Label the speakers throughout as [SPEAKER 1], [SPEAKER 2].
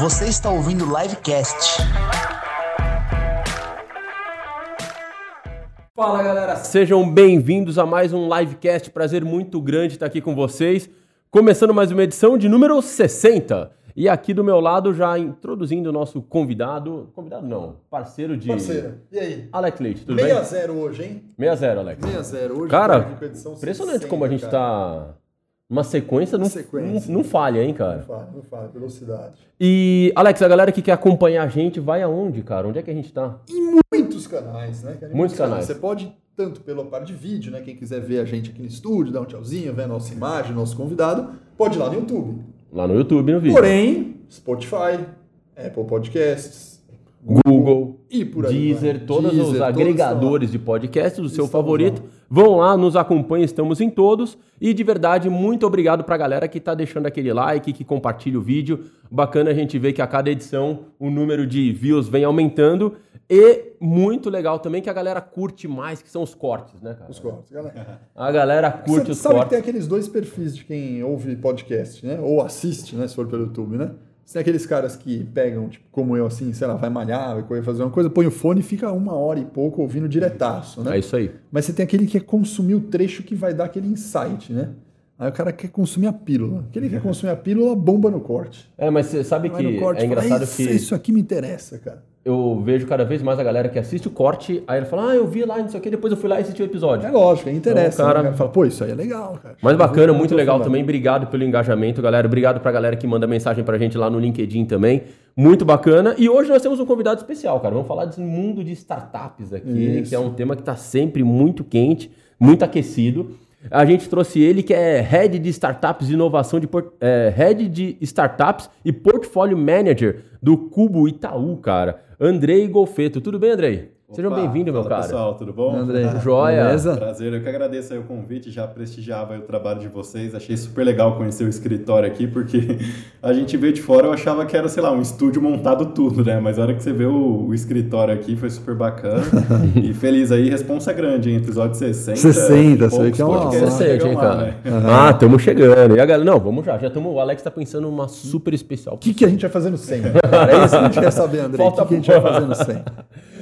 [SPEAKER 1] Você está ouvindo o Livecast.
[SPEAKER 2] Fala galera, sejam bem-vindos a mais um livecast. Prazer muito grande estar aqui com vocês. Começando mais uma edição de número 60. E aqui do meu lado, já introduzindo o nosso convidado. Convidado não, parceiro de.
[SPEAKER 3] Parceiro, e aí?
[SPEAKER 2] Alex Leite, tudo
[SPEAKER 3] 6
[SPEAKER 2] bem?
[SPEAKER 3] a 0 hoje, hein?
[SPEAKER 2] 6x0, Alex.
[SPEAKER 3] 6 a 0 hoje.
[SPEAKER 2] Cara, Impressionante
[SPEAKER 3] 60,
[SPEAKER 2] como a gente
[SPEAKER 3] cara.
[SPEAKER 2] tá numa sequência, não,
[SPEAKER 3] Sequência.
[SPEAKER 2] Não, não falha, hein,
[SPEAKER 3] Não
[SPEAKER 2] cara?
[SPEAKER 3] fala, não fala, velocidade.
[SPEAKER 2] E, Alex, a galera que quer acompanhar a gente, vai aonde, cara? Onde é que a gente tá?
[SPEAKER 3] Muitos canais, né? cara?
[SPEAKER 2] Muitos canais.
[SPEAKER 3] Você pode, tanto pela parte de vídeo, né? Quem quiser ver a gente aqui no estúdio, dar um tchauzinho, ver a nossa imagem, nosso convidado, pode ir lá no YouTube.
[SPEAKER 2] Lá no YouTube, no vídeo.
[SPEAKER 3] Porém, Spotify, Apple Podcasts,
[SPEAKER 2] Google,
[SPEAKER 3] e por aí
[SPEAKER 2] Deezer,
[SPEAKER 3] vai.
[SPEAKER 2] todos
[SPEAKER 3] Deezer,
[SPEAKER 2] os agregadores de podcast, o seu favorito.
[SPEAKER 3] lá.
[SPEAKER 2] Vão lá, nos acompanhem, estamos em todos. E de verdade, muito obrigado pra galera que tá deixando aquele like, que compartilha o vídeo. Bacana a gente ver que a cada edição o número de views vem aumentando. E muito legal também que a galera curte mais, que são os cortes, né, cara?
[SPEAKER 3] Os cortes, galera.
[SPEAKER 2] A galera curte
[SPEAKER 3] Você
[SPEAKER 2] os
[SPEAKER 3] sabe que
[SPEAKER 2] cortes.
[SPEAKER 3] tem aqueles dois perfis de quem ouve podcast, né? Ou assiste, né? Se for pelo YouTube, né? Você tem aqueles caras que pegam, tipo, como eu, assim, sei lá, vai malhar, vai correr, fazer uma coisa, põe o fone e fica uma hora e pouco ouvindo diretaço, né?
[SPEAKER 2] É isso aí.
[SPEAKER 3] Mas você tem aquele que quer consumir o trecho que vai dar aquele insight, né? Aí o cara quer consumir a pílula. Aquele que quer consumir a pílula, bomba no corte.
[SPEAKER 2] É, mas você sabe
[SPEAKER 3] Vai
[SPEAKER 2] que
[SPEAKER 3] no corte
[SPEAKER 2] é
[SPEAKER 3] fala,
[SPEAKER 2] engraçado
[SPEAKER 3] "Isso-
[SPEAKER 2] que
[SPEAKER 3] Isso aqui me interessa, cara.
[SPEAKER 2] Eu vejo cada vez mais a galera que assiste o corte, aí ele fala, ah, eu vi lá, não sei o que, depois eu fui lá e assisti o episódio.
[SPEAKER 3] É lógico, aí interessa.
[SPEAKER 2] Então, cara-
[SPEAKER 3] né? O cara fala, pô, isso aí é legal, cara.
[SPEAKER 2] Mas
[SPEAKER 3] Eu
[SPEAKER 2] bacana, muito legal também. Obrigado pelo engajamento, galera. Obrigado pra galera que manda mensagem pra gente lá no LinkedIn também. Muito bacana. E hoje nós temos um convidado especial, cara. Vamos falar desse mundo de startups aqui,
[SPEAKER 3] Isso.
[SPEAKER 2] que é um tema que tá sempre muito quente, muito aquecido. A gente trouxe ele, que é Head de Startups e Inovação de Port- é, Head de Startups e Portfólio Manager do Cubo Itaú, cara. Andrei Golfeto. Tudo bem, Andrei? Sejam
[SPEAKER 4] Opa,
[SPEAKER 2] bem-vindos, meu cara.
[SPEAKER 4] pessoal, tudo bom?
[SPEAKER 3] André,
[SPEAKER 2] Joia.
[SPEAKER 3] beleza?
[SPEAKER 4] Prazer, eu que agradeço aí o convite, já prestigiava aí o trabalho de vocês, achei super legal conhecer o escritório aqui, porque a gente veio de fora, eu achava que era, sei lá, um estúdio montado tudo, né? Mas a hora que você vê o, o escritório aqui foi super bacana e feliz aí, responsa grande, hein? Episódio 60.
[SPEAKER 3] 60, você vê
[SPEAKER 4] poucos
[SPEAKER 3] que é uma-
[SPEAKER 4] podcasts
[SPEAKER 2] Você sente,
[SPEAKER 4] chegam
[SPEAKER 2] hein,
[SPEAKER 4] lá,
[SPEAKER 2] cara?
[SPEAKER 4] né?
[SPEAKER 2] Ah, estamos chegando. E a galera, não, vamos já. Já estamos. O Alex tá pensando numa super especial.
[SPEAKER 3] O que, que a gente vai fazer no 100? Cara, é isso que a gente quer saber, André. O
[SPEAKER 2] Falta
[SPEAKER 3] que, que a gente vai fazer no 100?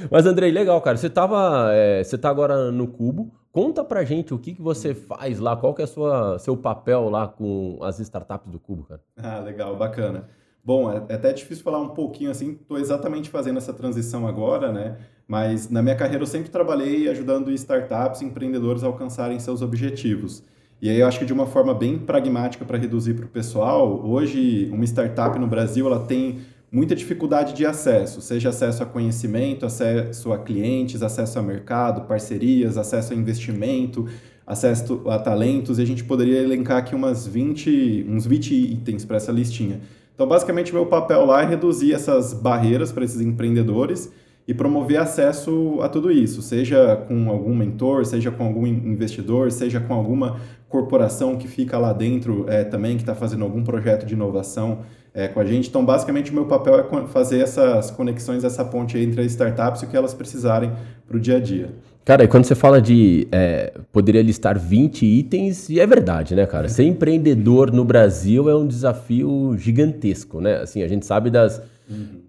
[SPEAKER 2] Mas, Andrei, legal, cara. Você tava. é, você tá agora no Cubo. Conta pra gente o que, que você faz lá, qual que é sua, seu papel lá com as startups do Cubo, cara.
[SPEAKER 4] Ah, legal, bacana. Bom, é é até difícil falar um pouquinho assim, estou exatamente fazendo essa transição agora, né? Mas na minha carreira eu sempre trabalhei ajudando startups e empreendedores a alcançarem seus objetivos. E aí eu acho que de uma forma bem pragmática para reduzir para o pessoal, hoje uma startup no Brasil ela tem muita dificuldade de acesso, seja acesso a conhecimento, acesso a clientes, acesso a mercado, parcerias, acesso a investimento, acesso a talentos, e a gente poderia elencar aqui umas 20, uns 20 itens para essa listinha. Então, basicamente, meu papel lá é reduzir essas barreiras para esses empreendedores e promover acesso a tudo isso, seja com algum mentor, seja com algum in- investidor, seja com alguma corporação que fica lá dentro eh, também, que está fazendo algum projeto de inovação eh, com a gente. Então, basicamente, o meu papel é fazer essas conexões, essa ponte entre as startups e o que elas precisarem para o dia a dia.
[SPEAKER 2] Cara, e quando você fala de. é, poderia listar 20 itens, e é verdade, né, cara? Ser empreendedor no Brasil é um desafio gigantesco, né? Assim, a gente sabe das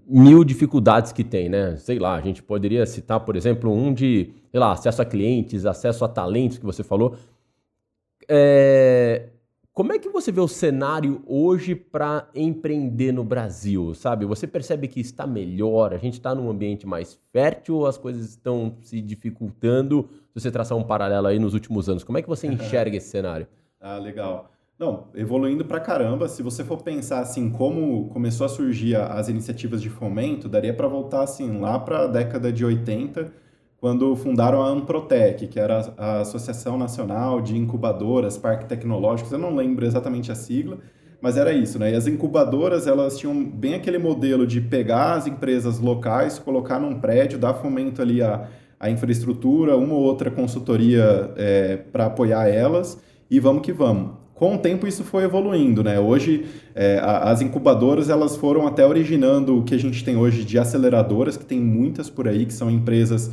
[SPEAKER 2] mil dificuldades que tem, né? Sei lá, a gente poderia citar, por exemplo, um de, sei lá, acesso a clientes, acesso a talentos que você falou. É, Como é que você vê o cenário hoje para empreender no Brasil, sabe? Você percebe que está melhor, a gente está num ambiente mais fértil as coisas estão se dificultando? Se você traçar um paralelo aí nos últimos anos, como é que você enxerga esse cenário?
[SPEAKER 4] Ah, legal. Não, evoluindo pra caramba. Se você for pensar assim, como começou a surgir as iniciativas de fomento, daria para voltar assim lá para a década de 80, quando fundaram a Amprotec, que era a Associação Nacional de Incubadoras, Parques Tecnológicos. Eu não lembro exatamente a sigla, mas era isso, né? E as incubadoras, elas tinham bem aquele modelo de pegar as empresas locais, colocar num prédio, dar fomento ali à, à infraestrutura, uma ou outra consultoria para apoiar elas e vamos que vamos. Com o tempo isso foi evoluindo, né? Hoje é, a- as incubadoras elas foram até originando o que a gente tem hoje de aceleradoras, que tem muitas por aí, que são empresas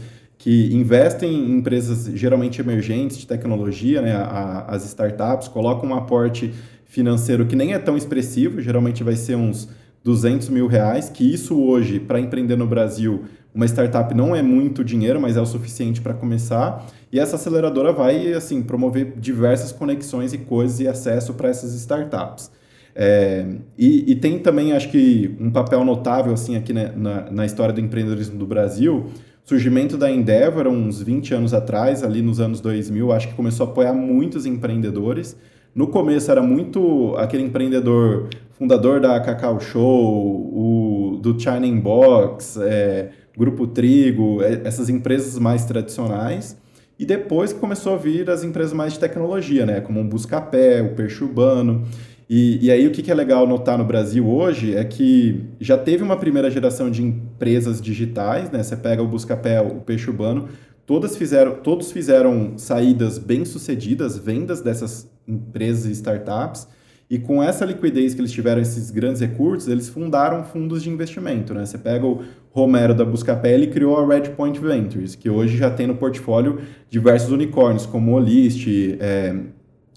[SPEAKER 4] que investem em empresas geralmente emergentes de tecnologia, né? A- as startups colocam um aporte financeiro que nem é tão expressivo, geralmente vai ser uns 200 mil reais, que isso hoje, para empreender no Brasil, uma startup não é muito dinheiro, mas é o suficiente para começar. E essa aceleradora vai assim promover diversas conexões e coisas e acesso para essas startups. É, e, e, tem também, acho que, um papel notável assim aqui na, na, na, história do empreendedorismo do Brasil. Surgimento da Endeavor, uns 20 anos atrás, ali nos anos 2000, acho que começou a apoiar muitos empreendedores. No começo era muito aquele empreendedor fundador da Cacau Show, o, do China Inbox, é, Grupo Trigo, é, essas empresas mais tradicionais. E depois começou a vir as empresas mais de tecnologia, né? Como o Buscapé, o Peixe Urbano. E, e aí o que, que é legal notar no Brasil hoje é que já teve uma primeira geração de empresas digitais, né? Você pega o Buscapé, o Peixe Urbano, todas fizeram, todos fizeram saídas bem sucedidas, vendas dessas empresas e startups, e com essa liquidez que eles tiveram, esses grandes recursos, eles fundaram fundos de investimento. Né? Você pega o Romero da Buscapé e criou a Redpoint Ventures, que hoje já tem no portfólio diversos unicórnios, como Olist, é,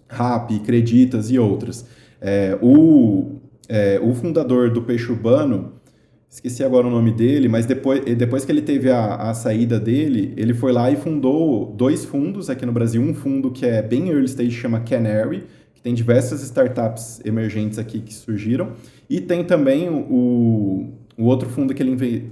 [SPEAKER 4] Rap, Creditas e outras. É, o, é, o fundador do Peixe Urbano, esqueci agora o nome dele, mas depois, depois que ele teve a, a saída dele, ele foi lá e fundou dois fundos aqui no Brasil. Um fundo que é bem early stage, chama Canary, que tem diversas startups emergentes aqui que surgiram. E tem também o, o outro fundo que ele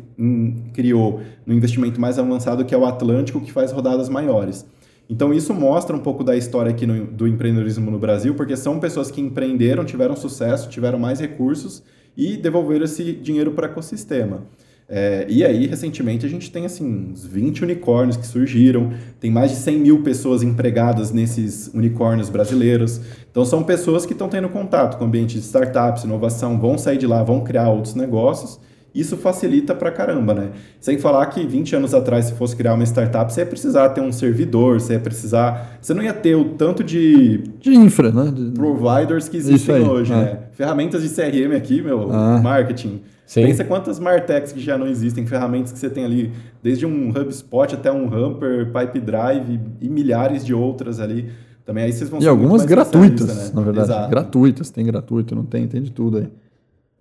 [SPEAKER 4] criou no investimento mais avançado, que é o Atlântico, que faz rodadas maiores. Então, isso mostra um pouco da história aqui no, do empreendedorismo no Brasil, porque são pessoas que empreenderam, tiveram sucesso, tiveram mais recursos e devolveram esse dinheiro para o ecossistema. É, e aí, recentemente, a gente tem assim, uns 20 unicórnios que surgiram, tem mais de 100 mil pessoas empregadas nesses unicórnios brasileiros. Então, são pessoas que estão tendo contato com o ambiente de startups, inovação, vão sair de lá, vão criar outros negócios isso facilita pra caramba, né? Sem falar que 20 anos atrás, se fosse criar uma startup, você ia precisar ter um servidor, você ia precisar. Você não ia ter o tanto de.
[SPEAKER 3] De infra, né? De...
[SPEAKER 4] Providers que existem hoje, é. né? Ferramentas de CRM aqui, meu, ah. marketing. Sim. Pensa quantas Martechs que já não existem, ferramentas que você tem ali, desde um HubSpot até um Hamper, Pipedrive e milhares de outras ali. Também aí vocês vão
[SPEAKER 3] E algumas gratuitas, né? na verdade. Exato. Gratuitas, tem gratuito, não tem, tem de tudo aí.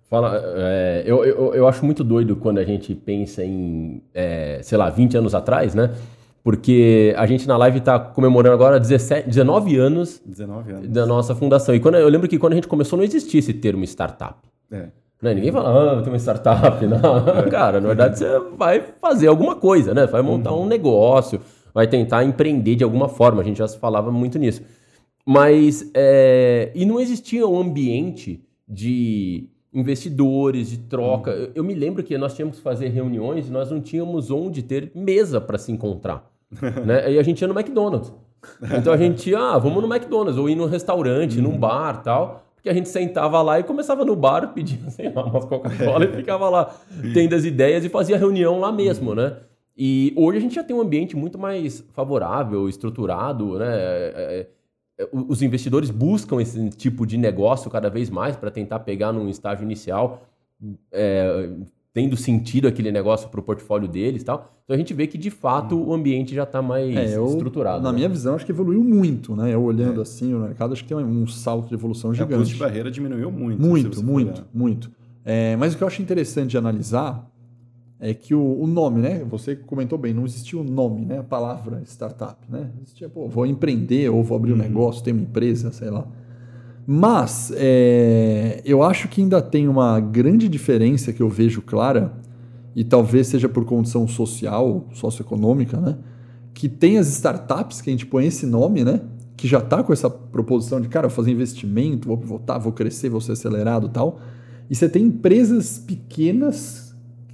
[SPEAKER 2] Fala, é, eu, eu, eu acho muito doido quando a gente pensa em, é, sei lá, 20 anos atrás, né? Porque a gente na live está comemorando agora 17, 19 anos,
[SPEAKER 4] 19 anos
[SPEAKER 2] da nossa fundação. E quando, eu lembro que quando a gente começou não existia esse termo startup. É. Né? Ninguém fala, ah, tem uma startup. Não. É. Cara, na verdade você vai fazer alguma coisa, né? Vai montar uhum. um negócio, vai tentar empreender de alguma forma. A gente já falava muito nisso. Mas, é... e não existia um ambiente de investidores, de troca. Uhum. Eu, eu, me lembro que nós tínhamos que fazer reuniões e nós não tínhamos onde ter mesa para se encontrar. né? E a gente ia no McDonald's. Então a gente ia, ah, vamos no McDonald's, ou ir num restaurante, uhum. num bar tal. Porque a gente sentava lá e começava no bar, pedia, sei lá, umas Coca-Cola e ficava lá tendo as ideias e fazia reunião lá mesmo, né? E hoje a gente já tem um ambiente muito mais favorável, estruturado, né? É, é, os investidores buscam esse tipo de negócio cada vez mais para tentar pegar num estágio inicial, é, tendo sentido aquele negócio para o portfólio deles e tal. Então a gente vê que de fato hum. o ambiente já está mais é, eu, estruturado.
[SPEAKER 3] Na
[SPEAKER 2] né?
[SPEAKER 3] minha visão, acho que evoluiu muito, né? Eu olhando é. assim o mercado, acho que tem um salto de evolução gigante. A
[SPEAKER 4] custo de barreira diminuiu muito.
[SPEAKER 3] Muito, muito, muito. É, mas o que eu acho interessante de analisar é que o, o, nome, né? Você comentou bem, não existia o nome, né? A palavra startup, né? Existia, pô, vou empreender ou vou abrir um uhum. negócio, ter uma empresa, sei lá. Mas é, eu acho que ainda tem uma grande diferença que eu vejo clara, e talvez seja por condição social, socioeconômica, né? Que tem as startups, que a gente põe esse nome, né? Que já está com essa proposição de, cara, vou fazer investimento, vou voltar, vou crescer, vou ser acelerado tal. E você tem empresas pequenas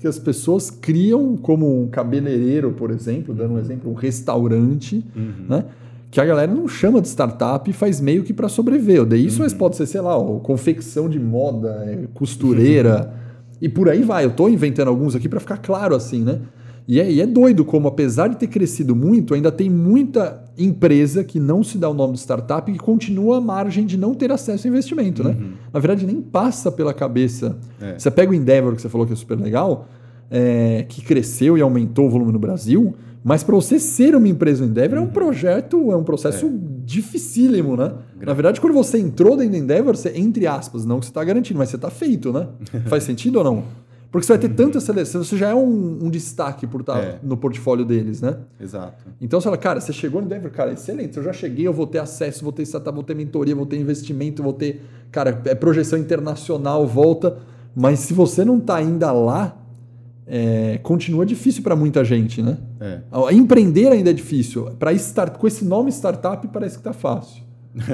[SPEAKER 3] que as pessoas criam como um cabeleireiro, por exemplo, dando um exemplo, um restaurante, uhum. né? Que a galera não chama de startup e faz meio que para sobreviver. Daí isso uhum. pode ser, sei lá, confecção de moda, é, costureira uhum. e por aí vai. Eu estou inventando alguns aqui para ficar claro assim, né? E é, e é, doido como, apesar de ter crescido muito, ainda tem muita empresa que não se dá o nome de startup e que continua à margem de não ter acesso a investimento, né? uhum. né? Na verdade, nem passa pela cabeça. É. Você pega o Endeavor, que você falou que é super legal, é, que cresceu e aumentou o volume no Brasil, mas para você ser uma empresa Endeavor uhum. é um uhum. projeto, é um processo é. dificílimo, né? Na verdade, quando você entrou dentro da Endeavor, você, entre aspas, não que você está garantindo, mas você está feito, né? Faz sentido ou não? Porque você vai ter
[SPEAKER 4] Uhum.
[SPEAKER 3] tanta seleção, você já é um, um destaque por estar
[SPEAKER 4] É.
[SPEAKER 3] no portfólio deles, né?
[SPEAKER 4] Exato.
[SPEAKER 3] Então você fala, cara, você chegou no Endeavor, cara, excelente. Eu já cheguei, eu vou ter acesso, vou ter startup, vou ter mentoria, vou ter investimento, vou ter, cara, é projeção internacional, volta. Mas se você não tá ainda lá, é, continua difícil para muita gente, né?
[SPEAKER 4] É.
[SPEAKER 3] Empreender ainda é difícil. Para start, com esse nome startup parece que tá fácil.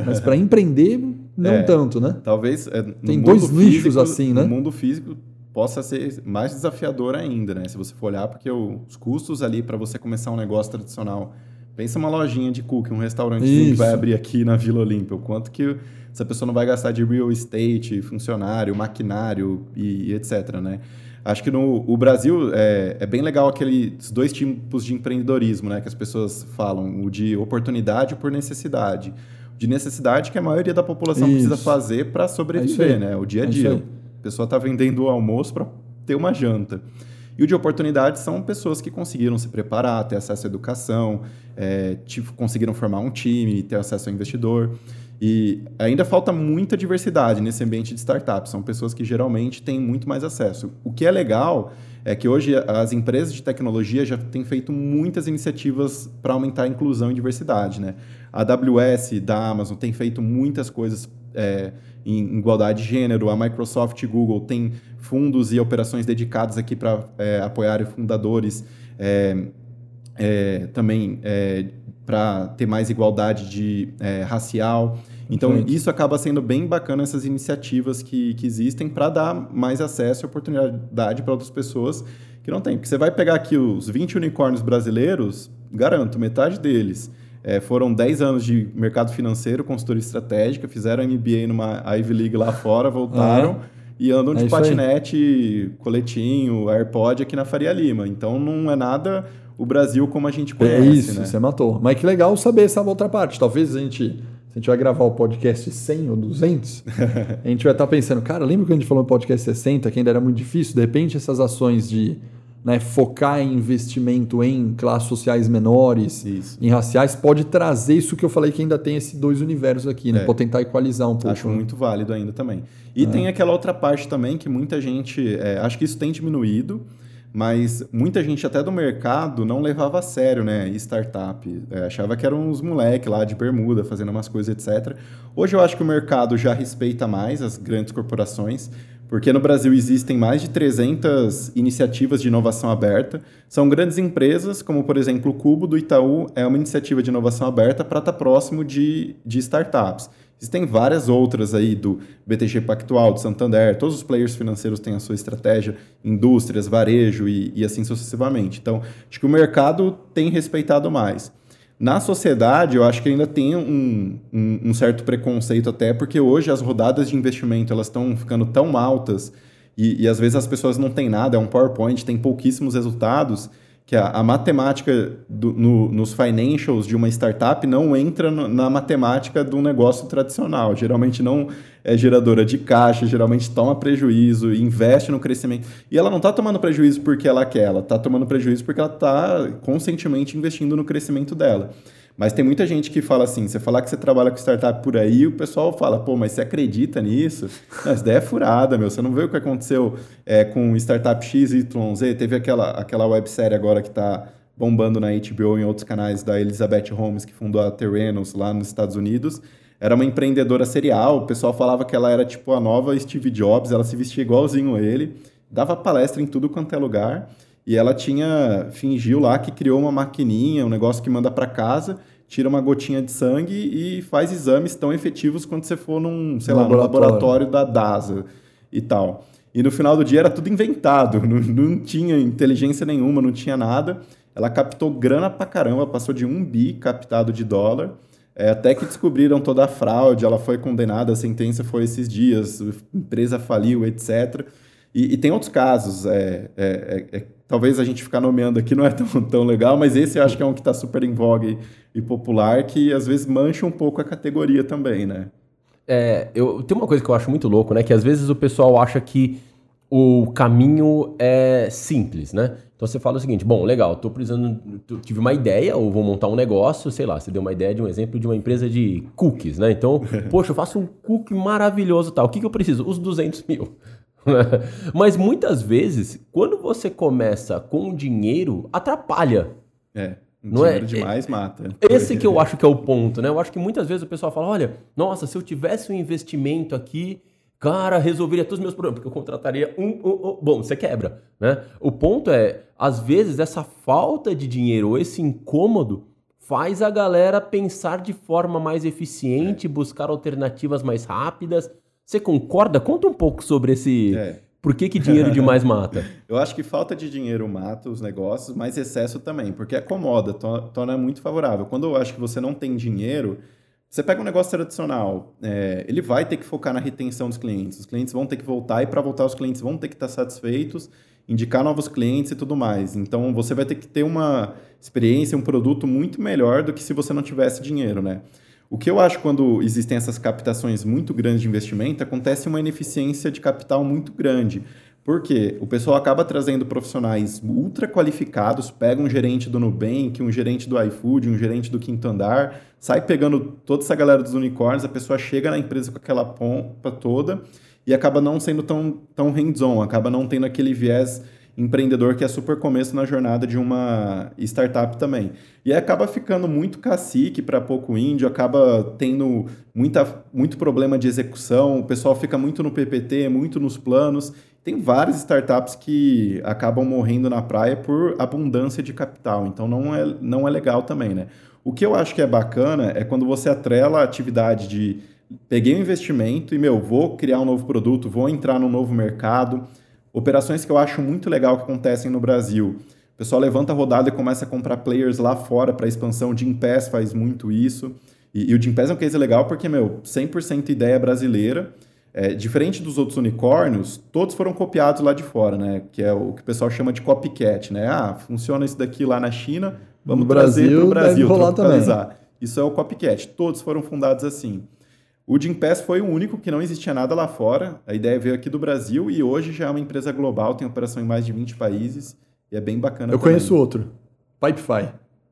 [SPEAKER 3] Mas para empreender, não
[SPEAKER 4] É.
[SPEAKER 3] tanto, né?
[SPEAKER 4] Talvez é,
[SPEAKER 3] Tem dois nichos
[SPEAKER 4] físico-
[SPEAKER 3] assim, né?
[SPEAKER 4] No mundo físico possa ser mais desafiador ainda, né? Se você for olhar, porque os custos ali para você começar um negócio tradicional. Pensa uma lojinha de cookie, um restaurantezinho que vai abrir aqui na Vila Olímpia. O quanto que essa pessoa não vai gastar de real estate, funcionário, maquinário e, e etc, né? Acho que no o Brasil é, é bem legal aqueles dois tipos de empreendedorismo, né? Que as pessoas falam, o de oportunidade por necessidade. De necessidade que a maioria da população precisa
[SPEAKER 3] Isso.
[SPEAKER 4] fazer para
[SPEAKER 3] É
[SPEAKER 4] sobreviver,
[SPEAKER 3] aí.
[SPEAKER 4] né? O dia a
[SPEAKER 3] É
[SPEAKER 4] dia.
[SPEAKER 3] aí.
[SPEAKER 4] Pessoa está vendendo o almoço para ter uma janta. E o de oportunidade são pessoas que conseguiram se preparar, ter acesso à educação, é, tipo, conseguiram formar um time, ter acesso ao investidor. E ainda falta muita diversidade nesse ambiente de startup. São pessoas que geralmente têm muito mais acesso. O que é legal é que hoje as empresas de tecnologia já têm feito muitas iniciativas para aumentar a inclusão e diversidade. Né? A AWS da Amazon tem feito muitas coisas é, em igualdade de gênero, a Microsoft e Google têm fundos e operações dedicadas aqui para é, apoiar fundadores, é, é, também é, para ter mais igualdade de é, racial. Então,
[SPEAKER 3] Perfeito.
[SPEAKER 4] isso acaba sendo bem bacana, essas iniciativas que, que existem para dar mais acesso e oportunidade para outras pessoas que não têm. Porque você vai pegar aqui os 20 unicórnios brasileiros, garanto, metade deles é, foram 10 anos de mercado financeiro, consultoria estratégica, fizeram MBA numa Ivy League lá fora, voltaram e andam
[SPEAKER 3] É
[SPEAKER 4] de
[SPEAKER 3] aí.
[SPEAKER 4] patinete, coletinho, AirPod aqui na Faria Lima. Então, não é nada o Brasil como a gente conhece,
[SPEAKER 3] é isso,
[SPEAKER 4] né?
[SPEAKER 3] você matou. Mas que legal saber essa outra parte. Talvez a gente, se a gente vai gravar o podcast 100 ou 200, a gente vai estar pensando, cara, lembra que a gente falou no podcast 60 que ainda era muito difícil? De repente, essas ações de né, focar em investimento em classes sociais menores,
[SPEAKER 4] Isso.
[SPEAKER 3] em raciais, pode trazer isso que eu falei que ainda tem esses dois universos aqui, né?
[SPEAKER 4] É.
[SPEAKER 3] Pode tentar equalizar um pouco.
[SPEAKER 4] Acho
[SPEAKER 3] né?
[SPEAKER 4] muito válido ainda também. E tem aquela outra parte também que muita gente. é, acho que isso tem diminuído, mas muita gente até do mercado não levava a sério, né? Startup. É, achava que eram uns moleques lá de bermuda fazendo umas coisas, etc. Hoje eu acho que o mercado já respeita mais as grandes corporações. Porque no Brasil existem mais de 300 iniciativas de inovação aberta. São grandes empresas, como por exemplo o Cubo do Itaú, é uma iniciativa de inovação aberta para estar próximo de, de startups. Existem várias outras aí do BTG Pactual, do Santander, todos os players financeiros têm a sua estratégia, indústrias, varejo e, e assim sucessivamente. Então, acho que o mercado tem respeitado mais. Na sociedade, eu acho que ainda tem um, um, um certo preconceito até, porque hoje as rodadas de investimento elas estão ficando tão altas e, e às vezes as pessoas não têm nada, é um PowerPoint, tem pouquíssimos resultados, que a, a matemática do- no- nos financials de uma startup não entra no- na matemática do negócio tradicional. Geralmente não é geradora de caixa, geralmente toma prejuízo, investe no crescimento. E ela não está tomando prejuízo porque ela quer, ela está tomando prejuízo porque ela está conscientemente investindo no crescimento dela. Mas tem muita gente que fala assim, você falar que você trabalha com startup por aí, o pessoal fala, pô, mas você acredita nisso? Não, ideia é furada, meu. Você não vê o que aconteceu é, com startup XYZ? Teve aquela, aquela websérie agora que está bombando na HBO e em outros canais da Elizabeth Holmes, que fundou a Terrenos lá nos Estados Unidos. Era uma empreendedora serial, o pessoal falava que ela era tipo a nova Steve Jobs, ela se vestia igualzinho a ele, dava palestra em tudo quanto é lugar. E ela tinha fingiu lá que criou uma maquininha, um negócio que manda para casa, tira uma gotinha de sangue e faz exames tão efetivos quanto você for num, sei lá, no
[SPEAKER 3] Laboratório.
[SPEAKER 4] laboratório da DASA e tal. E no final do dia era tudo inventado, não, não tinha inteligência nenhuma, não tinha nada. Ela captou grana pra caramba, passou de um bi captado de dólar. É, até que descobriram toda a fraude, ela foi condenada, a sentença foi esses dias, a empresa faliu, etc. E, e tem outros casos. é, é, é, é, talvez a gente ficar nomeando aqui não é tão, tão legal, mas esse eu acho que é um que está super em vogue e, popular, que às vezes mancha um pouco a categoria também, né?
[SPEAKER 2] É, eu tem uma coisa que eu acho muito louco, né? Que às vezes o pessoal acha que o caminho é simples, né? Então você fala o seguinte: bom, legal, tô precisando, tive uma ideia, ou vou montar um negócio, sei lá, você deu uma ideia de um exemplo de uma empresa de cookies, né? Então, poxa, eu faço um cookie maravilhoso tal. O que, que eu preciso? Os 200 mil. Mas muitas vezes, quando você começa com dinheiro, atrapalha.
[SPEAKER 4] É.
[SPEAKER 2] Não é?
[SPEAKER 4] Dinheiro demais mata.
[SPEAKER 2] Esse que eu acho que é o ponto, né? Eu acho que muitas vezes o pessoal fala: olha, nossa, se eu tivesse um investimento aqui, cara, resolveria todos os meus problemas, porque eu contrataria um, um, um. Bom, você quebra, né? O ponto é, às vezes, essa falta de dinheiro ou esse incômodo faz a galera pensar de forma mais eficiente, buscar alternativas mais rápidas. Você concorda? Conta um pouco sobre esse.
[SPEAKER 4] É.
[SPEAKER 2] Por que, que dinheiro demais mata?
[SPEAKER 4] Eu acho que falta de dinheiro mata os negócios, mas excesso também, porque acomoda, to- torna muito favorável. Quando eu acho que você não tem dinheiro, você pega um negócio tradicional, é, ele vai ter que focar na retenção dos clientes. Os clientes vão ter que voltar e para voltar os clientes vão ter que estar satisfeitos, indicar novos clientes e tudo mais. Então você vai ter que ter uma experiência, um produto muito melhor do que se você não tivesse dinheiro, né? O que eu acho quando existem essas captações muito grandes de investimento, acontece uma ineficiência de capital muito grande. Porque o pessoal acaba trazendo profissionais ultra qualificados, pega um gerente do Nubank, um gerente do iFood, um gerente do Quinto Andar, sai pegando toda essa galera dos unicórnios, a pessoa chega na empresa com aquela pompa toda e acaba não sendo tão, tão hands-on, acaba não tendo aquele viés empreendedor que é super começo na jornada de uma startup também. E acaba ficando muito cacique para pouco índio, acaba tendo muita, muito problema de execução, o pessoal fica muito no PPT, muito nos planos. Tem várias startups que acabam morrendo na praia por abundância de capital, então não é, não é legal também, né? O que eu acho que é bacana é quando você atrela a atividade de peguei um investimento e, meu, vou criar um novo produto, vou entrar num novo mercado, Operações que eu acho muito legal que acontecem no Brasil. O pessoal levanta a rodada e começa a comprar players lá fora para expansão. O Jim Pass faz muito isso. E, e o Jim Pass é um case legal porque, meu, 100% ideia brasileira. É, diferente dos outros unicórnios, todos foram copiados lá de fora, né? Que é o que o pessoal chama de copycat, né? Ah, funciona isso daqui lá na China, vamos
[SPEAKER 3] No
[SPEAKER 4] trazer para
[SPEAKER 3] Brasil,
[SPEAKER 4] o Brasil,
[SPEAKER 3] deve rolar
[SPEAKER 4] tropicalizar. Isso é o copycat. Todos foram fundados assim. O Jim Pass foi o único que não existia nada lá fora. A ideia veio aqui do Brasil e hoje já é uma empresa global, tem operação em mais de 20 países e é bem bacana
[SPEAKER 3] Eu
[SPEAKER 4] também.
[SPEAKER 3] conheço outro. Pipefy.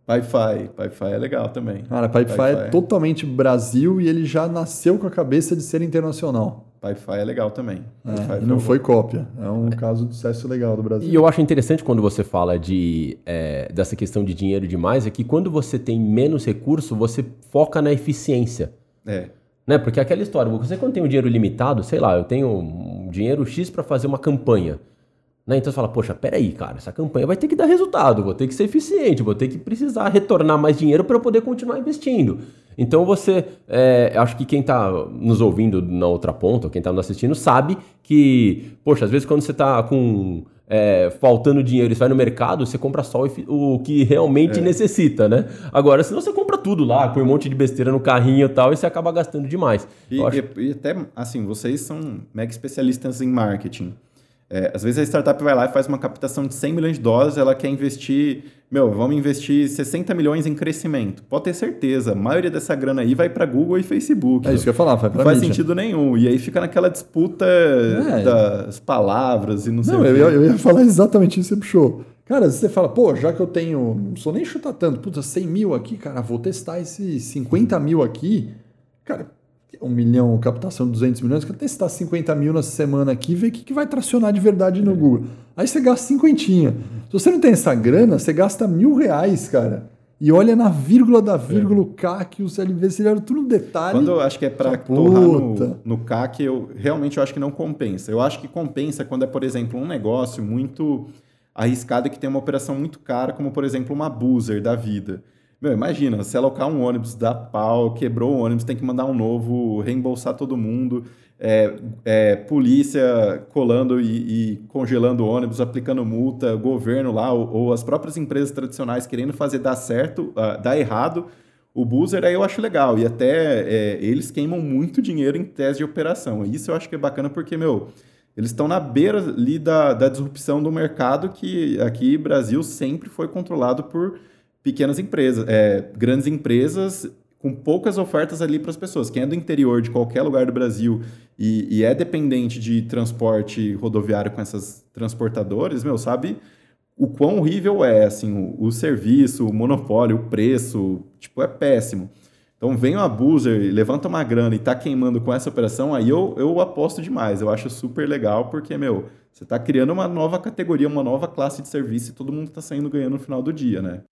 [SPEAKER 4] Pipefy. Pipefy é legal também.
[SPEAKER 3] Cara, Pipefy é
[SPEAKER 4] Pipefy.
[SPEAKER 3] totalmente Brasil e ele já nasceu com a cabeça de ser internacional.
[SPEAKER 4] Pipefy é legal também.
[SPEAKER 3] É, e não foi cópia. É um caso de sucesso legal do Brasil.
[SPEAKER 2] E eu acho interessante quando você fala de, é, dessa questão de dinheiro demais, é que quando você tem menos recurso, você foca na eficiência.
[SPEAKER 4] É.
[SPEAKER 2] Né? Porque aquela história, você quando tem um dinheiro limitado, sei lá, eu tenho um dinheiro X para fazer uma campanha. Né? Então você fala, poxa, peraí, cara, essa campanha vai ter que dar resultado, vou ter que ser eficiente, vou ter que precisar retornar mais dinheiro para eu poder continuar investindo. Então você, é, acho que quem está nos ouvindo na outra ponta, quem está nos assistindo, sabe que, poxa, às vezes quando você está com é, faltando dinheiro e vai no mercado, você compra só o que realmente necessita, né? Agora, senão você compra tudo lá, põe um monte de besteira no carrinho e tal, e você acaba gastando demais.
[SPEAKER 4] E,
[SPEAKER 2] acho-
[SPEAKER 4] e- e até, assim, vocês são mega especialistas em marketing. É, às vezes a startup vai lá e faz uma captação de 100 milhões de dólares, ela quer investir, meu, vamos investir 60 milhões em crescimento. Pode ter certeza, a maioria dessa grana aí vai para Google e Facebook.
[SPEAKER 3] É isso que eu ia falar, vai pra
[SPEAKER 4] Não faz
[SPEAKER 3] mídia.
[SPEAKER 4] sentido nenhum. E aí fica naquela disputa
[SPEAKER 3] É.
[SPEAKER 4] das palavras e não sei
[SPEAKER 3] Não,
[SPEAKER 4] o
[SPEAKER 3] eu
[SPEAKER 4] quê.
[SPEAKER 3] ia, eu ia falar exatamente isso que você puxou. Cara, você fala, pô, já que eu tenho. Não sou nem chutar tanto, puta, 100 mil aqui, cara, vou testar esses 50 mil aqui. Cara, um milhão, captação de 200 milhões, quero testar 50 mil nessa semana aqui e ver o que, que vai tracionar de verdade no Google. Aí você gasta cinquentinha. Se você não tem essa grana, você gasta mil reais, cara. E olha na vírgula da vírgula, o CAC, o CLV, você olha tudo no detalhe.
[SPEAKER 4] Quando eu acho que é para torrar no, no CAC, eu realmente eu acho que não compensa. Eu acho que compensa quando é, por exemplo, um negócio muito arriscado que tem uma operação muito cara, como, por exemplo, uma buzzer da vida. Meu, imagina, se alocar um ônibus, dá pau, quebrou o ônibus, tem que mandar um novo, reembolsar todo mundo, é, é, polícia colando e, e congelando ônibus, aplicando multa, governo lá, ou, ou as próprias empresas tradicionais querendo fazer dar certo, ah, dar errado, o buzzer aí eu acho legal. E até é, eles queimam muito dinheiro em tese de operação. Isso eu acho que é bacana porque, meu, eles estão na beira ali da, da disrupção do mercado que aqui Brasil sempre foi controlado por pequenas empresas, é, grandes empresas com poucas ofertas ali para as pessoas. Quem é do interior de qualquer lugar do Brasil e, e, é dependente de transporte rodoviário com essas transportadoras, meu, sabe o quão horrível é, assim, o, o serviço, o monopólio, o preço, tipo, é péssimo. Então vem o abuser, levanta uma grana e tá queimando com essa operação, aí eu, eu aposto demais. Eu acho super legal, porque, meu, você tá criando uma nova categoria, uma nova classe de serviço e todo mundo tá saindo ganhando no final do dia, né?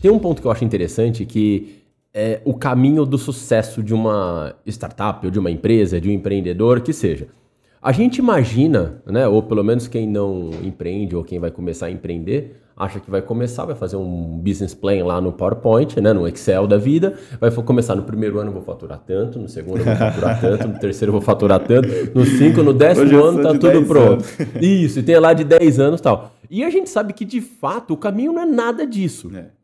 [SPEAKER 2] Tem um ponto que eu acho interessante que é o caminho do sucesso de uma startup, ou de uma empresa, de um empreendedor, que seja. A gente imagina, né, ou pelo menos quem não empreende ou quem vai começar a empreender, acha que vai começar, vai fazer um business plan lá no PowerPoint, né, no Excel da vida, vai começar no primeiro ano vou faturar tanto, no segundo eu vou faturar tanto, no terceiro vou faturar tanto, no cinco, no décimo ano tá tudo pronto. Anos. Isso, e tem lá de 10 anos tal. E a gente sabe que de fato o caminho não é nada disso. É.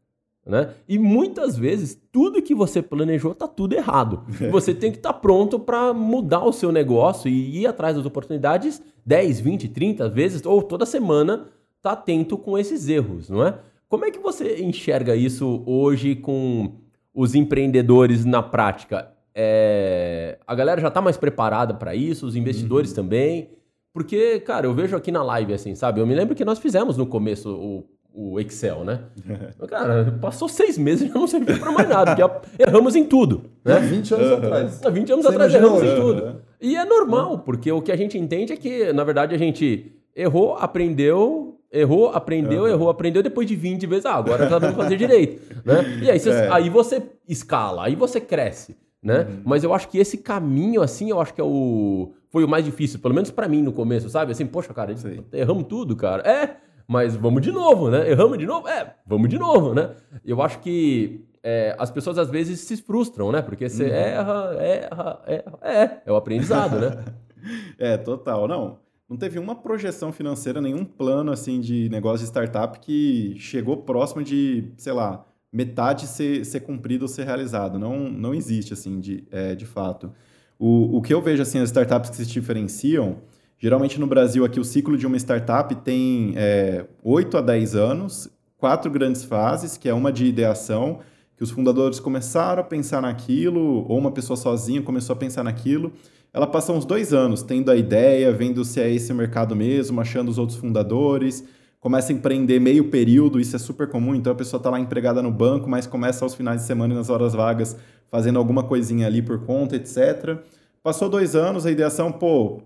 [SPEAKER 2] Né? E muitas vezes tudo que você planejou tá tudo errado. Você tem que estar tá pronto para mudar o seu negócio e ir atrás das oportunidades 10, 20, 30 vezes ou toda semana tá atento com esses erros, não é? Como é que você enxerga isso hoje com os empreendedores na prática? É... A galera já tá mais preparada para isso, os investidores uhum. também. Porque, cara, eu vejo aqui na live assim, sabe? Eu me lembro que nós fizemos no começo o o Excel, né? Cara, passou seis meses e já não serviu para mais nada, porque erramos em tudo. Né? Há
[SPEAKER 3] 20 anos atrás.
[SPEAKER 2] Há 20 anos Você atrás erramos em tudo. E é normal, porque o que a gente entende é que, na verdade, a gente errou, aprendeu, errou, aprendeu, uhum. errou, aprendeu, depois de 20 vezes, ah, agora tá dando fazer direito. Né? E aí você, é. aí você escala, aí você cresce. Né? Uhum. Mas eu acho que esse caminho, assim, eu acho que é o. Foi o mais difícil, pelo menos para mim no começo, sabe? Assim, poxa, cara, erramos tudo, cara. É, mas vamos de novo, né? Erramos de novo? É, vamos de novo, né? Eu acho que é, as pessoas às vezes se frustram, né? Porque você uhum. erra, erra, erra. É, é o aprendizado, né?
[SPEAKER 4] é, total. Não, não teve uma projeção financeira, nenhum plano assim de negócio de startup que chegou próximo de, sei lá, metade ser, ser cumprido ou ser realizado. Não, não existe, assim, de, é, de fato. O, o que eu vejo, assim, as startups que se diferenciam Geralmente no Brasil aqui o ciclo de uma startup tem é, 8 a 10 anos, quatro grandes fases, que é uma de ideação, que os fundadores começaram a pensar naquilo, ou uma pessoa sozinha começou a pensar naquilo. Ela passa uns dois anos tendo a ideia, vendo se é esse o mercado mesmo, achando os outros fundadores, começa a empreender meio período, isso é super comum, então a pessoa está lá empregada no banco, mas começa aos finais de semana e nas horas vagas fazendo alguma coisinha ali por conta, etc. Passou dois anos, a ideação, pô,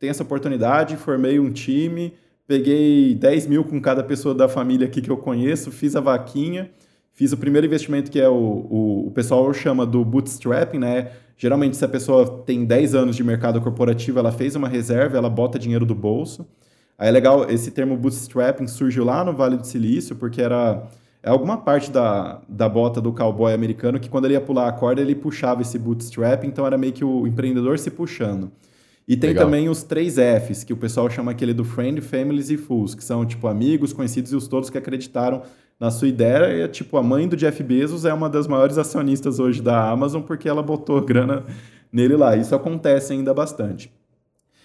[SPEAKER 4] tem essa oportunidade, formei um time, peguei 10 mil com cada pessoa da família aqui que eu conheço, fiz a vaquinha, fiz o primeiro investimento que é o, o, o pessoal chama do bootstrapping, né? Geralmente, se a pessoa tem 10 anos de mercado corporativo, ela fez uma reserva, ela bota dinheiro do bolso. Aí é legal, esse termo bootstrapping surgiu lá no Vale do Silício, porque era é alguma parte da, da bota do cowboy americano que quando ele ia pular a corda, ele puxava esse bootstrap, então era meio que o empreendedor se puxando. E tem Legal. também os três Fs, que o pessoal chama aquele do Friend, Families e Fools, que são, tipo, amigos, conhecidos e os todos que acreditaram na sua ideia. E, tipo, a mãe do Jeff Bezos é uma das maiores acionistas hoje da Amazon porque ela botou grana nele lá. Isso acontece ainda bastante.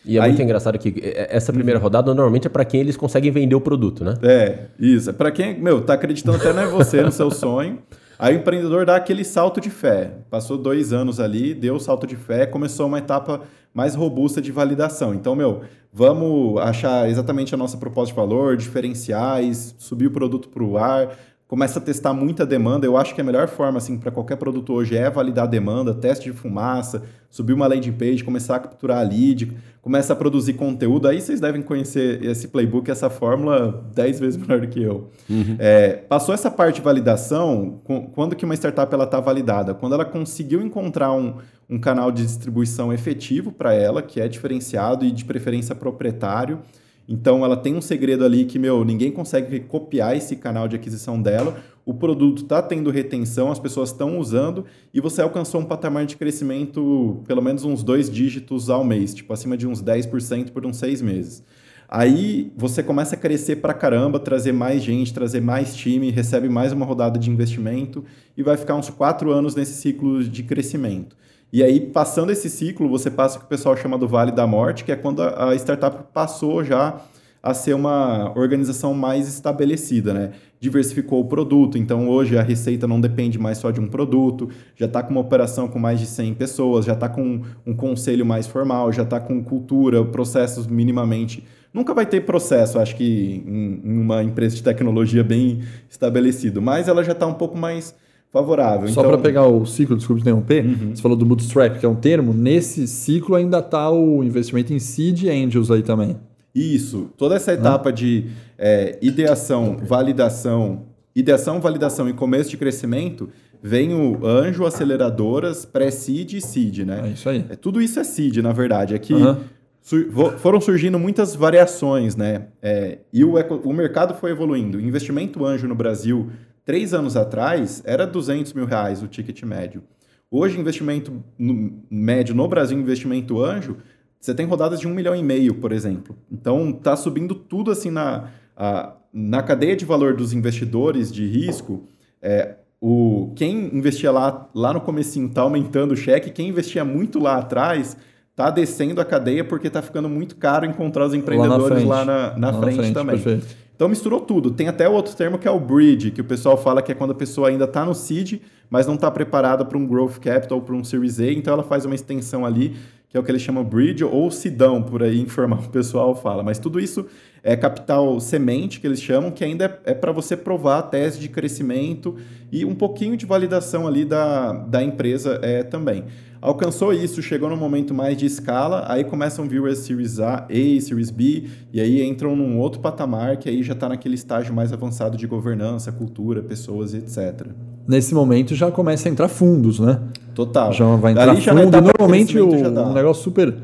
[SPEAKER 2] E é Aí, muito engraçado que essa primeira rodada normalmente é para quem eles conseguem vender o produto, né?
[SPEAKER 4] É, isso. É para quem, meu, tá acreditando até não é você, no seu sonho. Aí o empreendedor dá aquele salto de fé. Passou dois anos ali, deu o salto de fé, começou uma etapa mais robusta de validação. Então, meu, vamos achar exatamente a nossa proposta de valor, diferenciais, subir o produto para o ar, começa a testar muita demanda. Eu acho que a melhor forma assim para qualquer produto hoje é validar a demanda, teste de fumaça, subir uma landing page, começar a capturar a lead, começa a produzir conteúdo. Aí vocês devem conhecer esse playbook, essa fórmula 10 vezes melhor do que eu. Uhum. É, passou essa parte de validação, quando que uma startup ela está validada? Quando ela conseguiu encontrar um, um canal de distribuição efetivo para ela, que é diferenciado e de preferência proprietário. Então ela tem um segredo ali que, meu, ninguém consegue copiar esse canal de aquisição dela. O produto está tendo retenção, as pessoas estão usando e você alcançou um patamar de crescimento pelo menos uns dois dígitos ao mês, tipo acima de uns 10% por uns seis meses. Aí você começa a crescer pra caramba, trazer mais gente, trazer mais time, recebe mais uma rodada de investimento e vai ficar uns quatro anos nesse ciclo de crescimento. E aí, passando esse ciclo, você passa o que o pessoal chama do Vale da Morte, que é quando a startup passou já a ser uma organização mais estabelecida, né? Diversificou o produto, então hoje a receita não depende mais só de um produto, já está com uma operação com mais de 100 pessoas, já está com um conselho mais formal, já está com cultura, processos minimamente. Nunca vai ter processo, acho que em, uma empresa de tecnologia bem estabelecido, mas ela já está um pouco mais favorável.
[SPEAKER 3] Só
[SPEAKER 4] então...
[SPEAKER 3] para pegar o ciclo, desculpe interromper, uhum. você falou do bootstrap, que é um termo, nesse ciclo ainda está o investimento em seed angels aí também.
[SPEAKER 4] Isso, toda essa etapa de é, ideação, validação, ideação, validação e começo de crescimento, vem o anjo, aceleradoras, pré-seed e seed, né?
[SPEAKER 3] É isso aí.
[SPEAKER 4] É, tudo isso é seed, na verdade. Aqui uhum. sur foram surgindo muitas variações, né? É, e o, o mercado foi evoluindo. O investimento anjo no Brasil, três anos atrás, era 200 mil reais o ticket médio. Hoje, investimento no, médio no Brasil, investimento anjo, você tem rodadas de um milhão e meio, por exemplo. Então, está subindo tudo assim na, a, na cadeia de valor dos investidores de risco. É, o, quem investia lá, lá no comecinho está aumentando o cheque, quem investia muito lá atrás está descendo a cadeia porque está ficando muito caro encontrar os empreendedores lá na, lá na, na frente, frente, também. Perfeito. Então misturou tudo. Tem até outro termo que é o bridge, que o pessoal fala que é quando a pessoa ainda está no seed, mas não está preparada para um growth capital, para um Series A, então ela faz uma extensão ali que é o que eles chamam bridge ou sidão, por aí informal o pessoal fala. Mas tudo isso é capital semente, que eles chamam, que ainda é, é para você provar a tese de crescimento e um pouquinho de validação ali da, da empresa é, também. Alcançou isso, chegou no momento mais de escala, aí começam as Series A, A, Series B, e aí entram num outro patamar que aí já está naquele estágio mais avançado de governança, cultura, pessoas, etc.
[SPEAKER 3] Nesse momento já começa a entrar fundos, né?
[SPEAKER 4] Total.
[SPEAKER 3] Já vai entrar Ali fundo. Normalmente o, um negócio super.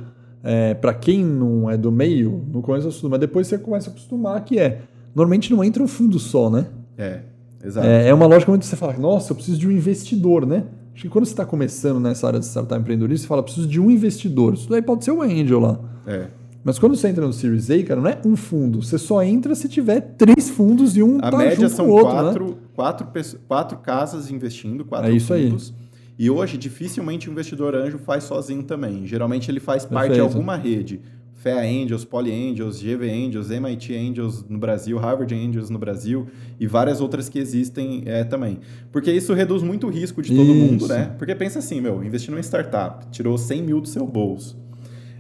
[SPEAKER 3] É, para quem não é do meio, não conhece assusta, mas depois você começa a acostumar que é. Normalmente não entra um fundo só, né?
[SPEAKER 4] É, exato.
[SPEAKER 3] É, é uma lógica onde você fala, nossa, eu preciso de um investidor, né? Acho que quando você está começando nessa área de startup empreendedorismo, você fala, preciso de um investidor. Isso daí pode ser o angel lá.
[SPEAKER 4] É.
[SPEAKER 3] Mas quando você entra no Series A, cara, não é um fundo. Você só entra se tiver três fundos e um
[SPEAKER 4] A
[SPEAKER 3] tá
[SPEAKER 4] média
[SPEAKER 3] são outro,
[SPEAKER 4] quatro,
[SPEAKER 3] né?
[SPEAKER 4] quatro, quatro casas investindo, quatro
[SPEAKER 3] é isso
[SPEAKER 4] fundos.
[SPEAKER 3] Aí.
[SPEAKER 4] E hoje, dificilmente o investidor anjo faz sozinho também. Geralmente ele faz parte Perfeito. de alguma rede. FEA Angels, Poly Angels, GV Angels, MIT Angels no Brasil, Harvard Angels no Brasil e várias outras que existem é, também. Porque isso reduz muito o risco de todo isso. mundo, né? Porque pensa assim, meu, investir numa startup, tirou 100 mil do seu bolso.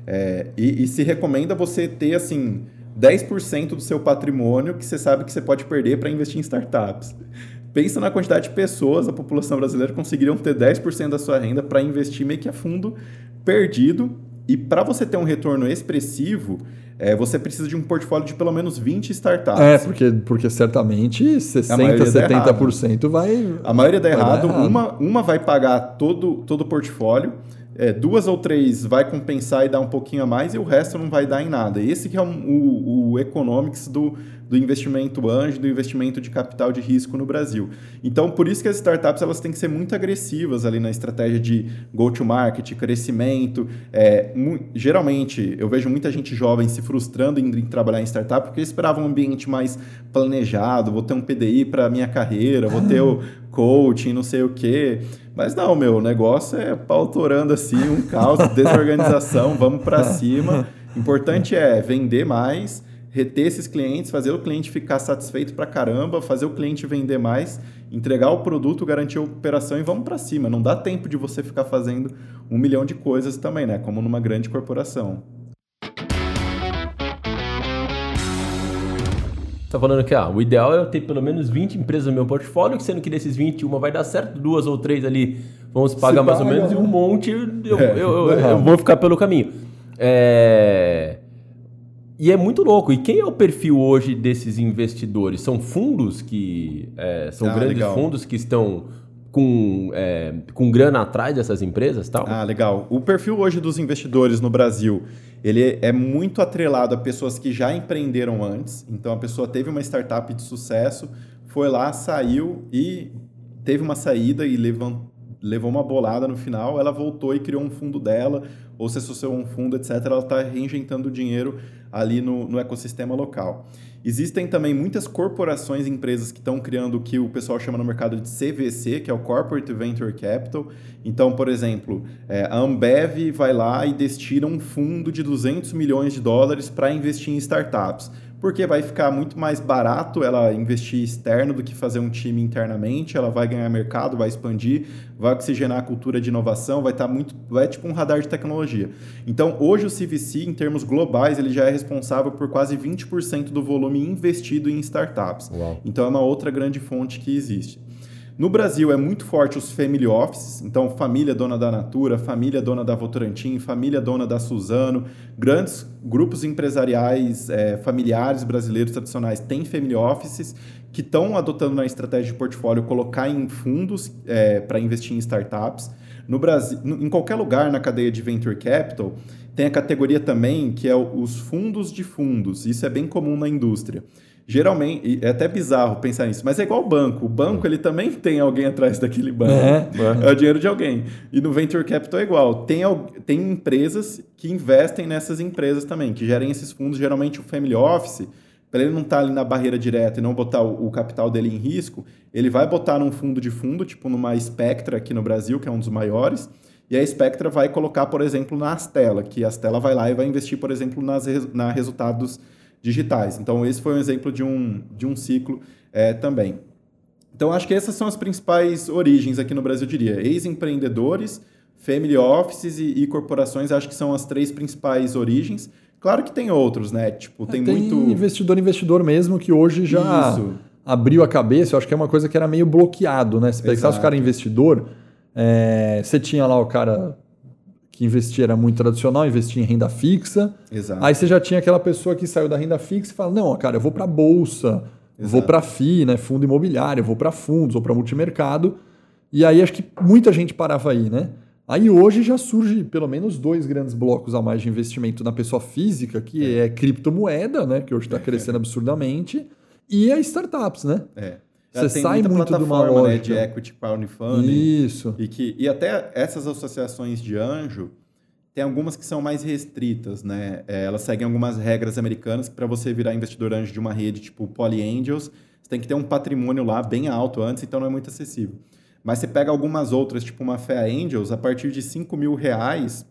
[SPEAKER 4] É, e, e se recomenda você ter, assim, 10% do seu patrimônio que você sabe que você pode perder para investir em startups. Pensa na quantidade de pessoas, a população brasileira conseguiriam ter 10% da sua renda para investir meio que a fundo perdido. E para você ter um retorno expressivo, é, você precisa de um portfólio de pelo menos 20 startups.
[SPEAKER 3] É, porque, porque certamente 60%, 70% vai.
[SPEAKER 4] A maioria dá errado, errado. Uma, uma vai pagar todo, todo o portfólio é, duas ou três vai compensar e dar um pouquinho a mais e o resto não vai dar em nada. Esse que é um, o, o economics do, do investimento anjo, do investimento de capital de risco no Brasil. Então, por isso que as startups elas têm que ser muito agressivas ali na estratégia de go-to-market, crescimento. É, geralmente, eu vejo muita gente jovem se frustrando em, em trabalhar em startup porque esperava um ambiente mais planejado, vou ter um PDI para minha carreira, vou ter o coaching, não sei o quê. Mas não, meu, o negócio é pautorando assim, um caos, desorganização, vamos para cima. Importante é vender mais, reter esses clientes, fazer o cliente ficar satisfeito para caramba, fazer o cliente vender mais, entregar o produto, garantir a operação e vamos para cima. Não dá tempo de você ficar fazendo um milhão de coisas também, né? Como numa grande corporação.
[SPEAKER 2] Tá falando que ah, o ideal é eu ter pelo menos 20 empresas no meu portfólio, sendo que desses 20, uma vai dar certo, duas ou três ali vão se pagar se mais paga, ou menos, né? e um monte eu, é, eu, eu, eu, vou ficar pelo caminho. É... E é muito louco. E quem é o perfil hoje desses investidores? São fundos que. É, são ah, grandes legal. fundos que estão com, é, com grana atrás dessas empresas tal?
[SPEAKER 4] Ah, legal. O perfil hoje dos investidores no Brasil ele é muito atrelado a pessoas que já empreenderam antes. Então, a pessoa teve uma startup de sucesso, foi lá, saiu e teve uma saída e levou, levou uma bolada no final. Ela voltou e criou um fundo dela, ou se associou a um fundo, etc. Ela está reinjetando dinheiro ali no, no ecossistema local. Existem também muitas corporações e empresas que estão criando o que o pessoal chama no mercado de CVC, que é o Corporate Venture Capital. Então, por exemplo, é, a Ambev vai lá e destina um fundo de 200 milhões de dólares para investir em startups. Porque vai ficar muito mais barato ela investir externo do que fazer um time internamente, ela vai ganhar mercado, vai expandir, vai oxigenar a cultura de inovação, vai estar tá muito, vai tipo um radar de tecnologia. Então, hoje o CVC, em termos globais, ele já é responsável por quase 20% do volume investido em startups. Uau. Então, é uma outra grande fonte que existe. No Brasil é muito forte os family offices, então família dona da Natura, família dona da Votorantim, família dona da Suzano, grandes grupos empresariais é, familiares brasileiros tradicionais têm family offices que estão adotando na estratégia de portfólio colocar em fundos é, para investir em startups. No Brasil, em qualquer lugar na cadeia de venture capital, tem a categoria também que é os fundos de fundos. Isso é bem comum na indústria geralmente, é até bizarro pensar nisso, mas é igual o banco. O banco, ele também tem alguém atrás daquele banco. É, é o dinheiro de alguém. E no Venture Capital é igual. Tem, tem empresas que investem nessas empresas também, que gerem esses fundos, geralmente o Family Office, para ele não estar tá ali na barreira direta e não botar o, o, capital dele em risco, ele vai botar num fundo de fundo, tipo numa Spectra aqui no Brasil, que é um dos maiores, e a Spectra vai colocar, por exemplo, na Astela, que a Astela vai lá e vai investir, por exemplo, nas, na resultados digitais. Então, esse foi um exemplo de um, de um ciclo é, também. Então, acho que essas são as principais origens aqui no Brasil, eu diria. Ex-empreendedores, family offices e, e, corporações, acho que são as três principais origens. Claro que tem outros, né? Tipo, tem, é, tem muito...
[SPEAKER 3] investidor, investidor mesmo, que hoje já Isso. abriu a cabeça. Eu acho que é uma coisa que era meio bloqueado, né? Se pensasse o cara investidor, é, você tinha lá o cara que investia era muito tradicional, investia em renda fixa. Exato. Aí você já tinha aquela pessoa que saiu da renda fixa e fala: não, cara, eu vou para bolsa, Exato. vou para FI, né, fundo imobiliário, vou para fundos, vou para multimercado. E aí acho que muita gente parava aí, né? Aí hoje já surge pelo menos dois grandes blocos a mais de investimento na pessoa física, que é, é criptomoeda, né, que hoje está crescendo absurdamente, e as startups, né?
[SPEAKER 4] É. Você sai muito de uma lógica. Né, de equity crowdfunding. Isso. E, que, e até essas associações de anjo, tem algumas que são mais restritas, né? É, elas seguem algumas regras americanas para você virar investidor anjo de uma rede tipo Poly Angels, você tem que ter um patrimônio lá bem alto antes, então não é muito acessível. Mas você pega algumas outras, tipo uma Fea Angels, a partir de 5 mil reais,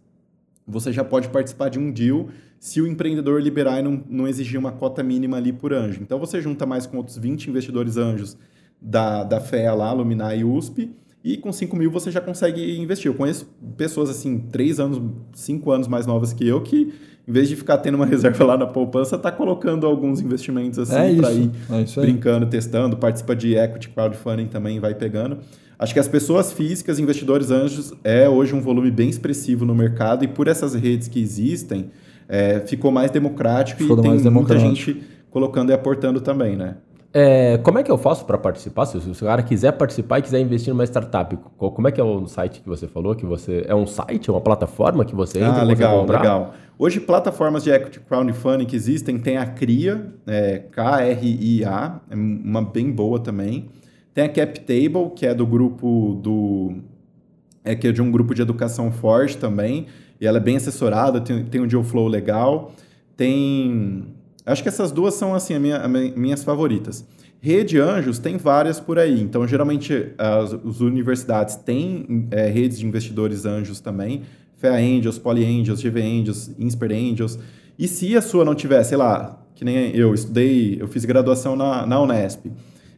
[SPEAKER 4] você já pode participar de um deal se o empreendedor liberar e não, não exigir uma cota mínima ali por anjo. Então você junta mais com outros 20 investidores anjos da, da FEA lá, Luminar e USP, e com 5 mil você já consegue investir. Eu conheço pessoas assim, 3 anos, 5 anos mais novas que eu, que em vez de ficar tendo uma reserva lá na poupança, tá colocando alguns investimentos assim é para ir é brincando, testando, participa de equity crowdfunding também, vai pegando. Acho que as pessoas físicas, investidores anjos, é hoje um volume bem expressivo no mercado e por essas redes que existem, é, ficou mais democrático ficou e tem muita gente colocando e aportando também, né?
[SPEAKER 2] É, como é que eu faço para participar? Se o cara quiser participar e quiser investir numa startup, como é que é o site que você falou? Que você é um site, é uma plataforma que você entra?
[SPEAKER 4] Ah, legal, legal. Hoje plataformas de equity crowdfunding que existem tem a Cria, é, K-R-I-A, é uma bem boa também. Tem a CapTable, que é do grupo do é que é de um grupo de educação forte também, e ela é bem assessorada, tem, tem um deal flow legal. Tem Acho que essas duas são assim minha, minhas favoritas. Rede Anjos tem várias por aí. Então, geralmente, as, as universidades têm é, redes de investidores anjos também. FEA Angels, Poly Angels, GV Angels, Insper Angels. E se a sua não tiver, sei lá, que nem eu estudei, eu fiz graduação na, na Unesp.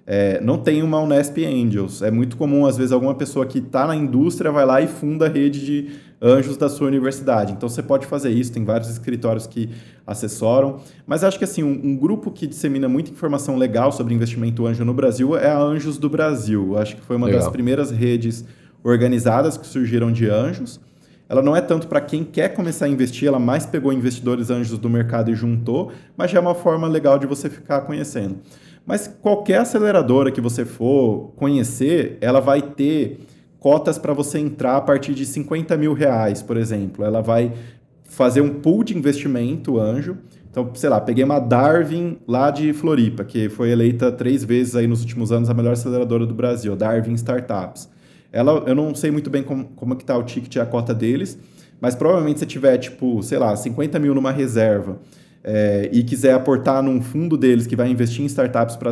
[SPEAKER 4] É, não tem uma Unesp Angels. É muito comum, às vezes, alguma pessoa que está na indústria vai lá e funda a rede de anjos da sua universidade. Então você pode fazer isso, tem vários escritórios que assessoram. Mas acho que assim, um, um, grupo que dissemina muita informação legal sobre investimento anjo no Brasil é a Anjos do Brasil. Acho que foi uma legal. das primeiras redes organizadas que surgiram de anjos. Ela não é tanto para quem quer começar a investir, ela mais pegou investidores anjos do mercado e juntou, mas já é uma forma legal de você ficar conhecendo. Mas qualquer aceleradora que você for conhecer, ela vai ter cotas para você entrar a partir de 50 mil reais, por exemplo. Ela vai fazer um pool de investimento anjo. Então, sei lá, peguei uma Darwin lá de Floripa, que foi eleita três vezes aí nos últimos anos a melhor aceleradora do Brasil, Darwin Startups. Ela, eu não sei muito bem como, como que tá o ticket e a cota deles, mas provavelmente se tiver, tipo, sei lá, 50 mil numa reserva, é, e quiser aportar num fundo deles que vai investir em startups para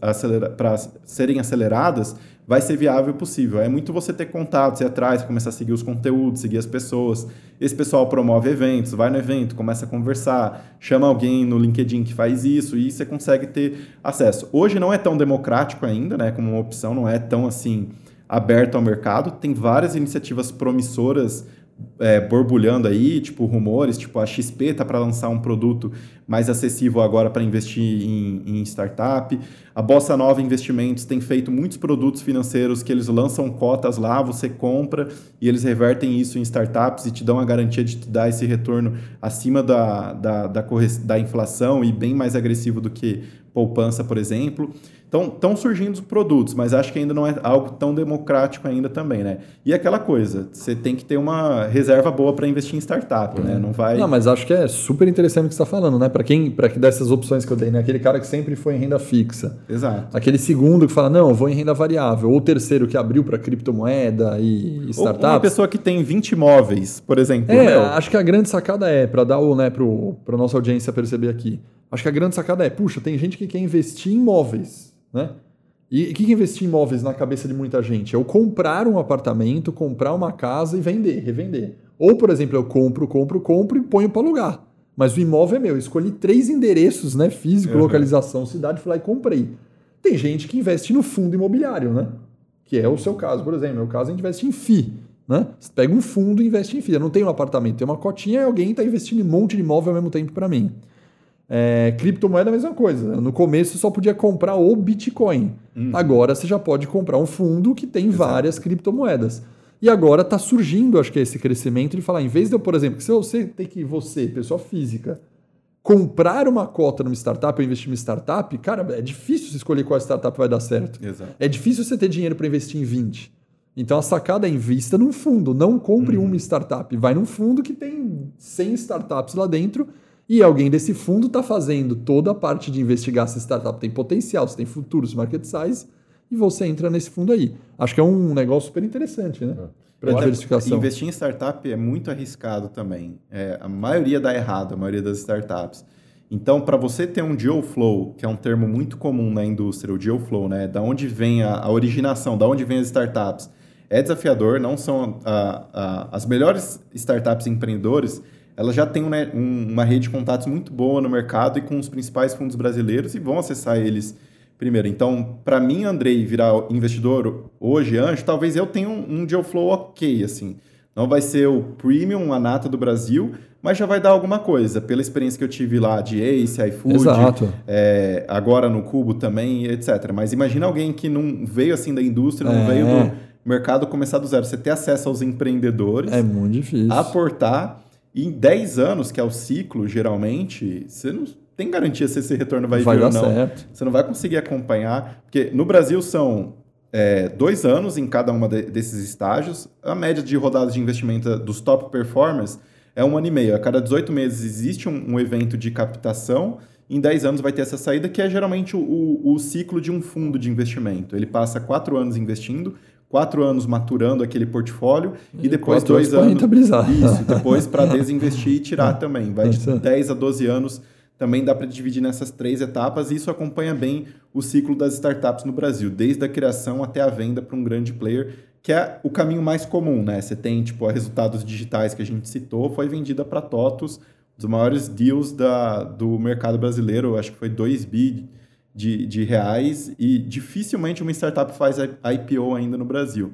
[SPEAKER 4] acelera serem aceleradas, vai ser viável possível. É muito você ter contato, ir atrás, começar a seguir os conteúdos, seguir as pessoas. Esse pessoal promove eventos, vai no evento, começa a conversar, chama alguém no LinkedIn que faz isso e você consegue ter acesso. Hoje não é tão democrático ainda, né, como uma opção, não é tão assim aberto ao mercado. Tem várias iniciativas promissoras é, borbulhando aí, tipo rumores, tipo a XP tá para lançar um produto mais acessível agora para investir em, em, startup. A Bossa Nova Investimentos tem feito muitos produtos financeiros que eles lançam cotas lá, você compra e eles revertem isso em startups e te dão a garantia de te dar esse retorno acima da, da, da, da inflação e bem mais agressivo do que poupança, por exemplo. Então, estão surgindo os produtos, mas acho que ainda não é algo tão democrático ainda também, né? E aquela coisa, você tem que ter uma reserva boa para investir em startup, né? Não vai...
[SPEAKER 3] Não, mas acho que é super interessante o que você está falando, né? Para quem, para que dessas opções que eu dei, né? Aquele cara que sempre foi em renda fixa.
[SPEAKER 4] Exato.
[SPEAKER 3] Aquele segundo que fala, não, eu vou em renda variável. Ou o terceiro que abriu para criptomoeda e, startups. Ou
[SPEAKER 4] uma pessoa que tem 20 imóveis, por exemplo.
[SPEAKER 3] É, acho que a grande sacada é, para dar o, né, para a nossa audiência perceber aqui, acho que a grande sacada é, puxa, tem gente que quer investir em imóveis né? E o que, que investir em imóveis na cabeça de muita gente? É eu comprar um apartamento, comprar uma casa e vender, revender. Ou, por exemplo, eu compro, compro, compro e ponho para alugar. Mas o imóvel é meu. Eu escolhi três endereços, né? Físico, uhum. localização, cidade, fui lá e comprei. Tem gente que investe no fundo imobiliário, né? Que é o seu caso, por exemplo. No meu caso, a gente investe em FI. Né? Você pega um fundo e investe em FI. Eu não tenho um apartamento, tem uma cotinha e alguém está investindo em um monte de imóvel ao mesmo tempo para mim. É, criptomoeda é a mesma coisa. No começo você só podia comprar o Bitcoin. Uhum. Agora você já pode comprar um fundo que tem Exato. várias criptomoedas. E agora está surgindo, acho que é esse crescimento de falar, em vez de eu, por exemplo, se você tem que você, pessoa física, comprar uma cota numa startup ou investir em startup, cara, é difícil você escolher qual startup vai dar certo.
[SPEAKER 4] Exato.
[SPEAKER 3] É difícil você ter dinheiro para investir em 20. Então a sacada é invista num fundo, não compre uhum. uma startup, vai num fundo que tem 100 startups lá dentro e alguém desse fundo está fazendo toda a parte de investigar se startup tem potencial, se tem futuro, se market size, e você entra nesse fundo aí. Acho que é um negócio super interessante, né?
[SPEAKER 4] Para diversificação. Investir em startup é muito arriscado também. É, a maioria dá errado, a maioria das startups. Então, para você ter um deal flow, que é um termo muito comum na indústria, o deal flow, né? Da onde vem a, a originação, da onde vem as startups, é desafiador. Não são a, a, as melhores startups empreendedores ela já tem né, um, uma rede de contatos muito boa no mercado e com os principais fundos brasileiros e vão acessar eles primeiro. Então, para mim, Andrei, virar investidor hoje, anjo, talvez eu tenha um, um deal flow ok, assim. Não vai ser o premium, a nata do Brasil, mas já vai dar alguma coisa. Pela experiência que eu tive lá de Ace, iFood, é, agora no Cubo também, etc. Mas imagina alguém que não veio assim da indústria, não é. veio do mercado começar do zero. Você ter acesso aos empreendedores.
[SPEAKER 3] É muito difícil.
[SPEAKER 4] Aportar e em 10 anos, que é o ciclo, geralmente, você não tem garantia se esse retorno vai,
[SPEAKER 3] vai
[SPEAKER 4] vir
[SPEAKER 3] ou
[SPEAKER 4] não.
[SPEAKER 3] Certo.
[SPEAKER 4] Você não vai conseguir acompanhar, porque no Brasil são é, dois anos em cada uma de, desses estágios. A média de rodadas de investimento dos top performers é um ano e meio. A cada 18 meses existe um, um evento de captação. Em 10 anos vai ter essa saída, que é geralmente o, o, ciclo de um fundo de investimento. Ele passa quatro anos investindo, quatro anos maturando aquele portfólio e, e depois dois anos.
[SPEAKER 3] Rentabilizar.
[SPEAKER 4] Isso, depois para desinvestir e tirar também. Vai de 10 a 12 anos. Também dá para dividir nessas três etapas e isso acompanha bem o ciclo das startups no Brasil, desde a criação até a venda para um grande player, que é o caminho mais comum, né? Você tem, tipo, resultados digitais que a gente citou, foi vendida para TOTOS, dos maiores deals da, do mercado brasileiro, acho que foi 2 bi de, de reais e dificilmente uma startup faz IPO ainda no Brasil.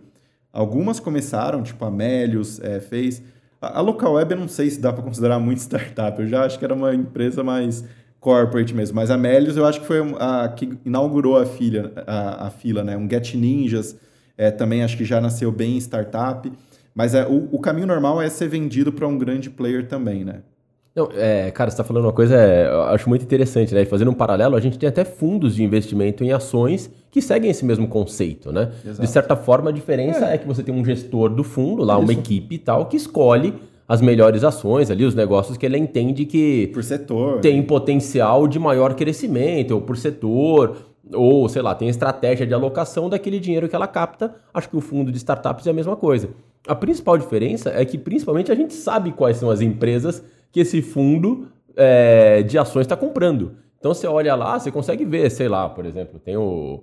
[SPEAKER 4] Algumas começaram, tipo a Melius é, fez. A, Local Web eu não sei se dá para considerar muito startup, eu já acho que era uma empresa mais corporate mesmo, mas a Melius eu acho que foi a que inaugurou a, filha, a, a fila, né? Um Get Ninjas é, também acho que já nasceu bem startup, mas é, o, o caminho normal é ser vendido para um grande player também, né?
[SPEAKER 2] Não, é, cara, você está falando uma coisa, é, eu acho muito interessante, né? Fazendo um paralelo, a gente tem até fundos de investimento em ações que seguem esse mesmo conceito, né? Exato. De certa forma, a diferença é. é. que você tem um gestor do fundo, lá, Isso. uma equipe e tal, que escolhe as melhores ações ali, os negócios que ele entende que
[SPEAKER 4] por setor
[SPEAKER 2] tem potencial de maior crescimento, ou por setor, ou sei lá, tem estratégia de alocação daquele dinheiro que ela capta. Acho que o fundo de startups é a mesma coisa. A principal diferença é que, principalmente, a gente sabe quais são as empresas que esse fundo é, de ações está comprando. Então você olha lá, você consegue ver, sei lá, por exemplo, tem o,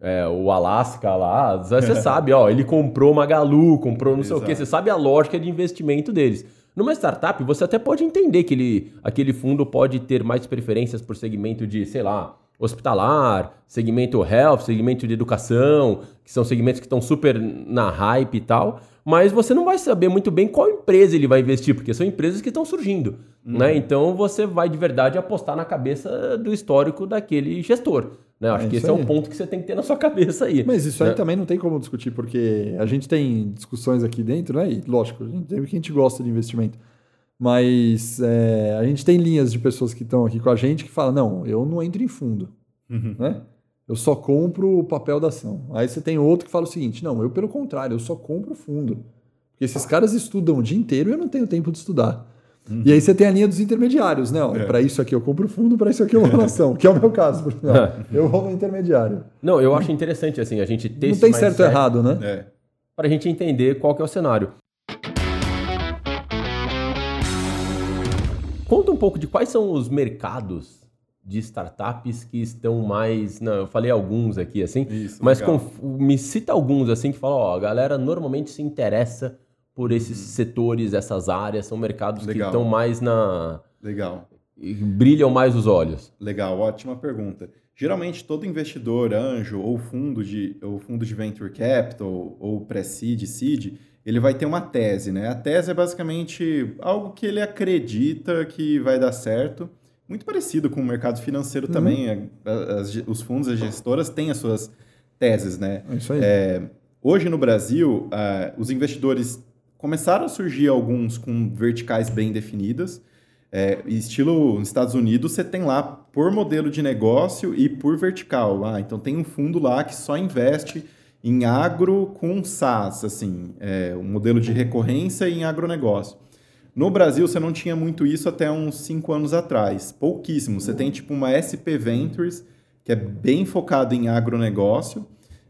[SPEAKER 2] é, o Alaska lá, você sabe, ó, ele comprou Magalu, comprou não sei Exato. o quê, você sabe a lógica de investimento deles. Numa startup, você até pode entender que ele, aquele fundo pode ter mais preferências por segmento de, sei lá, hospitalar, segmento health, segmento de educação, que são segmentos que estão super na hype e tal, mas você não vai saber muito bem qual empresa ele vai investir, porque são empresas que estão surgindo, uhum. né? Então você vai de verdade apostar na cabeça do histórico daquele gestor. Né? Acho é que esse aí. é um ponto que você tem que ter na sua cabeça aí.
[SPEAKER 3] Mas isso
[SPEAKER 2] né?
[SPEAKER 3] aí também não tem como discutir, porque a gente tem discussões aqui dentro, né? E lógico, a gente tem que a gente gosta de investimento. Mas é, a gente tem linhas de pessoas que estão aqui com a gente que falam: não, eu não entro em fundo. Uhum. Né? Eu só compro o papel da ação. Aí você tem outro que fala o seguinte: não, eu pelo contrário, eu só compro o fundo. Porque esses caras estudam o dia inteiro e eu não tenho tempo de estudar. Uhum. E aí você tem a linha dos intermediários, né? É. Para isso aqui eu compro fundo, para isso aqui eu vou na ação, que é o meu caso. eu vou no intermediário.
[SPEAKER 2] Não, eu acho interessante assim a gente ter
[SPEAKER 3] Não tem certo ou errado, né?
[SPEAKER 2] É. Para a gente entender qual que é o cenário. Conta um pouco de quais são os mercados de startups que estão mais. Não, eu falei alguns aqui, assim, Isso, mas com, me cita alguns assim que falam, ó, a galera normalmente se interessa por esses uhum. setores, essas áreas, são mercados legal. que estão mais na.
[SPEAKER 4] Legal.
[SPEAKER 2] Brilham mais os olhos.
[SPEAKER 4] Legal, ótima pergunta. Geralmente todo investidor, anjo ou fundo de, ou fundo de venture capital ou pré-seed, seed, ele vai ter uma tese, né? A tese é basicamente algo que ele acredita que vai dar certo, muito parecido com o mercado financeiro uhum. também. As, os fundos, as gestoras têm as suas teses, né?
[SPEAKER 3] É isso aí.
[SPEAKER 4] É, hoje no Brasil, uh, os investidores começaram a surgir alguns com verticais bem definidas. É, estilo nos Estados Unidos, você tem lá por modelo de negócio e por vertical. Ah, então tem um fundo lá que só investe em agro com SaaS, assim, é, um modelo de recorrência em agronegócio. No Brasil, você não tinha muito isso até uns cinco anos atrás, pouquíssimo. Você tem tipo uma SP Ventures, que é bem focado em agronegócio,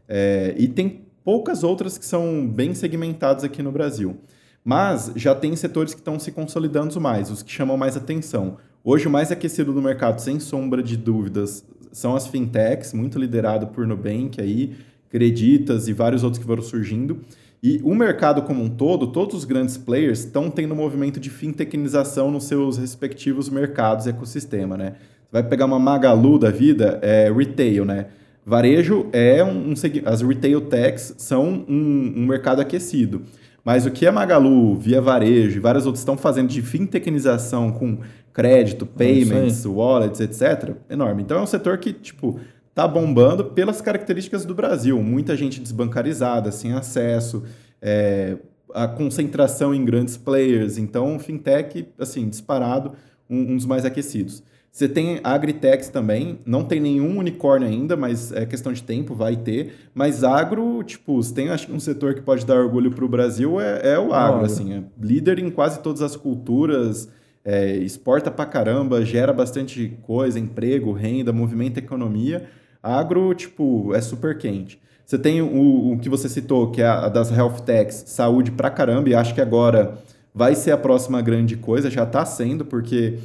[SPEAKER 4] é, e tem poucas outras que são bem segmentadas aqui no Brasil. Mas já tem setores que estão se consolidando mais, os que chamam mais atenção. Hoje, o mais aquecido do mercado, sem sombra de dúvidas, são as fintechs, muito liderado por Nubank aí, Creditas e vários outros que foram surgindo. E o mercado como um todo, todos os grandes players estão tendo um movimento de fintechnização nos seus respectivos mercados e ecossistema, né? Você vai pegar uma Magalu da vida, é retail, né? Varejo é um, um as retail techs são um, um, mercado aquecido. Mas o que a Magalu, via varejo e várias outras estão fazendo de fintechnização com crédito, é payments, wallets, etc., enorme. Então é um setor que, tipo, tá bombando pelas características do Brasil. Muita gente desbancarizada, sem acesso, é, a concentração em grandes players. Então, fintech, assim, disparado, um, um dos mais aquecidos. Você tem agritechs também, não tem nenhum unicórnio ainda, mas é questão de tempo, vai ter. Mas agro, tipo, se tem acho que um setor que pode dar orgulho para o Brasil é, é, o agro, assim, é líder em quase todas as culturas, é, exporta para caramba, gera bastante coisa, emprego, renda, movimenta economia. Agro, tipo, é super quente. Você tem o, o que você citou, que é a das health techs, saúde pra caramba, e acho que agora vai ser a próxima grande coisa, já está sendo, porque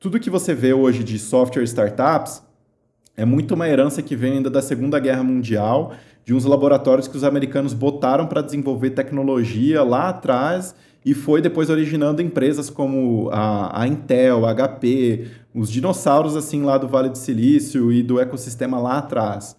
[SPEAKER 4] tudo que você vê hoje de software startups é muito uma herança que vem ainda da Segunda Guerra Mundial, de uns laboratórios que os americanos botaram para desenvolver tecnologia lá atrás e foi depois originando empresas como a, a Intel, a HP, os dinossauros assim lá do Vale do Silício e do ecossistema lá atrás.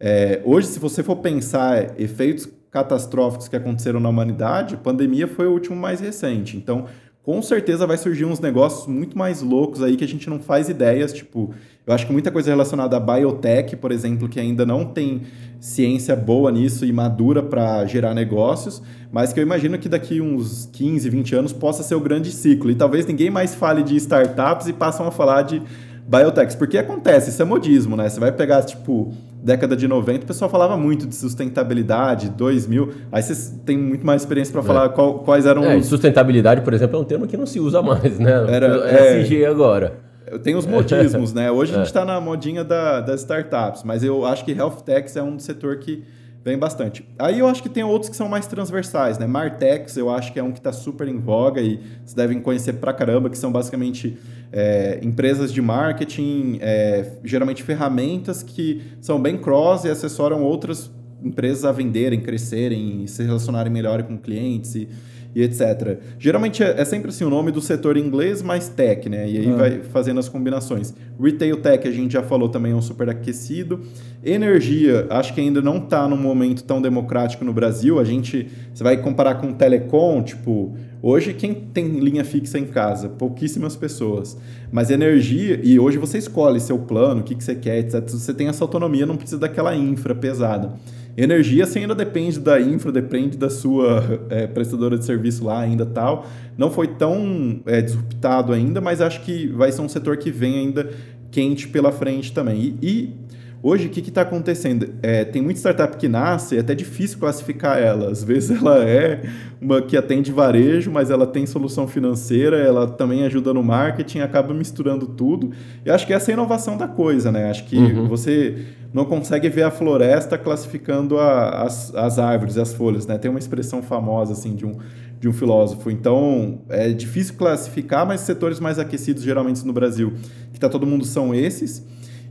[SPEAKER 4] É, hoje, se você for pensar efeitos catastróficos que aconteceram na humanidade, pandemia foi o último mais recente. Então, com certeza vai surgir uns negócios muito mais loucos aí que a gente não faz ideias, tipo, eu acho que muita coisa relacionada à biotech, por exemplo, que ainda não tem ciência boa nisso e madura para gerar negócios, mas que eu imagino que daqui uns 15, 20 anos possa ser o grande ciclo. E talvez ninguém mais fale de startups e passam a falar de biotechs. Porque acontece, isso é modismo, né? Você vai pegar, tipo, década de 90, o pessoal falava muito de sustentabilidade, 2000. Aí vocês têm muito mais experiência para falar é. qual, quais eram
[SPEAKER 2] é, os... Sustentabilidade, por exemplo, é um termo que não se usa mais, né?
[SPEAKER 4] Era,
[SPEAKER 2] é SG agora.
[SPEAKER 4] Tem os modismos, né? Hoje a gente está na modinha da, das startups, mas eu acho que health techs é um setor que vem bastante. Aí eu acho que tem outros que são mais transversais, né? Martechs, eu acho que é um que está super em voga e vocês devem conhecer pra caramba, que são basicamente é, empresas de marketing, é, geralmente ferramentas que são bem cross e assessoram outras empresas a venderem, crescerem, se relacionarem melhor com clientes e, e etc. Geralmente é, é, sempre assim o nome do setor em inglês mais tech, né? E aí ah. vai fazendo as combinações. Retail tech, a gente já falou também, é um super aquecido. Energia, acho que ainda não está num momento tão democrático no Brasil. A gente, você vai comparar com telecom, tipo, hoje quem tem linha fixa em casa? Pouquíssimas pessoas. Mas energia, e hoje você escolhe seu plano, o que, que você quer, etc. Você tem essa autonomia, não precisa daquela infra pesada. Energia você ainda depende da infra, depende da sua é, prestadora de serviço lá ainda tal. Não foi tão é, disruptado ainda, mas acho que vai ser um setor que vem ainda quente pela frente também. E, e Hoje, o que está acontecendo? É, tem muita startup que nasce, é até difícil classificar ela. Às vezes ela é uma que atende varejo, mas ela tem solução financeira, ela também ajuda no marketing, acaba misturando tudo. E acho que essa é a inovação da coisa, né? Acho que uhum. você não consegue ver a floresta classificando a, as, as árvores, as folhas, né? Tem uma expressão famosa, assim, de um, de um filósofo. Então, é difícil classificar, mas setores mais aquecidos, geralmente no Brasil, que está todo mundo, são esses.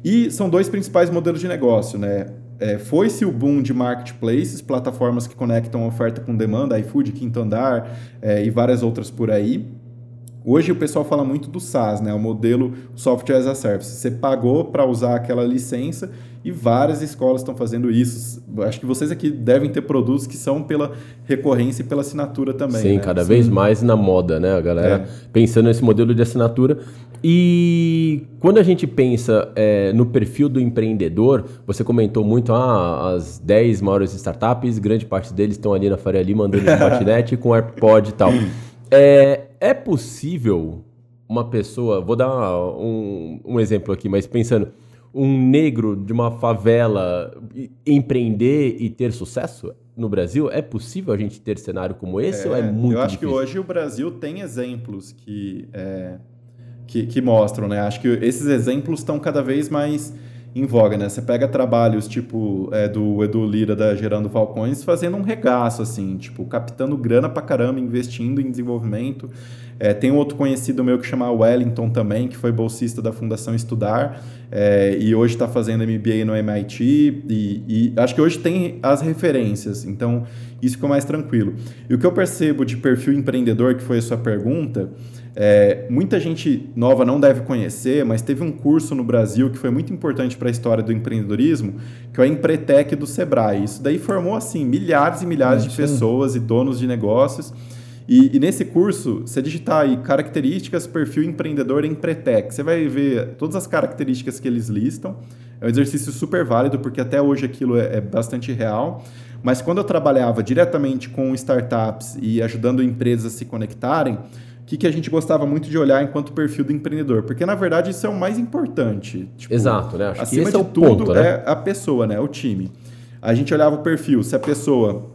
[SPEAKER 4] E são dois principais modelos de negócio, né? É, Foi-se o boom de marketplaces, plataformas que conectam oferta com demanda, iFood, Quinto Andar é, e várias outras por aí. Hoje o pessoal fala muito do SaaS, né? o modelo Software as a Service. Você pagou para usar aquela licença e várias escolas estão fazendo isso. Acho que vocês aqui devem ter produtos que são pela recorrência e pela assinatura também.
[SPEAKER 2] Sim,
[SPEAKER 4] né?
[SPEAKER 2] cada Sim. vez mais na moda, né? A galera é. pensando nesse modelo de assinatura. E quando a gente pensa é, no perfil do empreendedor, você comentou muito ah, as 10 maiores startups, grande parte deles estão ali na Faria Lima andando de patinete com AirPod e tal. É, é possível uma pessoa, vou dar um, um exemplo aqui, mas pensando, um negro de uma favela empreender e ter sucesso no Brasil? É possível a gente ter cenário como esse é, ou é muito
[SPEAKER 4] Eu acho
[SPEAKER 2] difícil?
[SPEAKER 4] que hoje o Brasil tem exemplos que, é, que, que, mostram, né? Acho que esses exemplos estão cada vez mais em voga, né? Você pega trabalhos tipo é, do Edu Lira da Gerando Falcões fazendo um regaço, assim, tipo, captando grana pra caramba, investindo em desenvolvimento. É, tem outro conhecido meu que chama Wellington também, que foi bolsista da Fundação Estudar é, e hoje está fazendo MBA no MIT. E, e, acho que hoje tem as referências, então isso ficou mais tranquilo. E o que eu percebo de perfil empreendedor, que foi a sua pergunta, é, muita gente nova não deve conhecer, mas teve um curso no Brasil que foi muito importante para a história do empreendedorismo, que é o Empretec do Sebrae. Isso daí formou assim milhares e milhares de pessoas e donos de negócios. E, e, nesse curso, você digitar aí características, perfil empreendedor em Pretec, você vai ver todas as características que eles listam. É um exercício super válido, porque até hoje aquilo é, é bastante real. Mas quando eu trabalhava diretamente com startups e ajudando empresas a se conectarem, que, que a gente gostava muito de olhar enquanto perfil do empreendedor? Porque, na verdade, isso é o mais importante.
[SPEAKER 2] Tipo, Exato, né?
[SPEAKER 4] Acho acima que esse de é o tudo ponto, né? é a pessoa, né? O time. A gente olhava o perfil, se a pessoa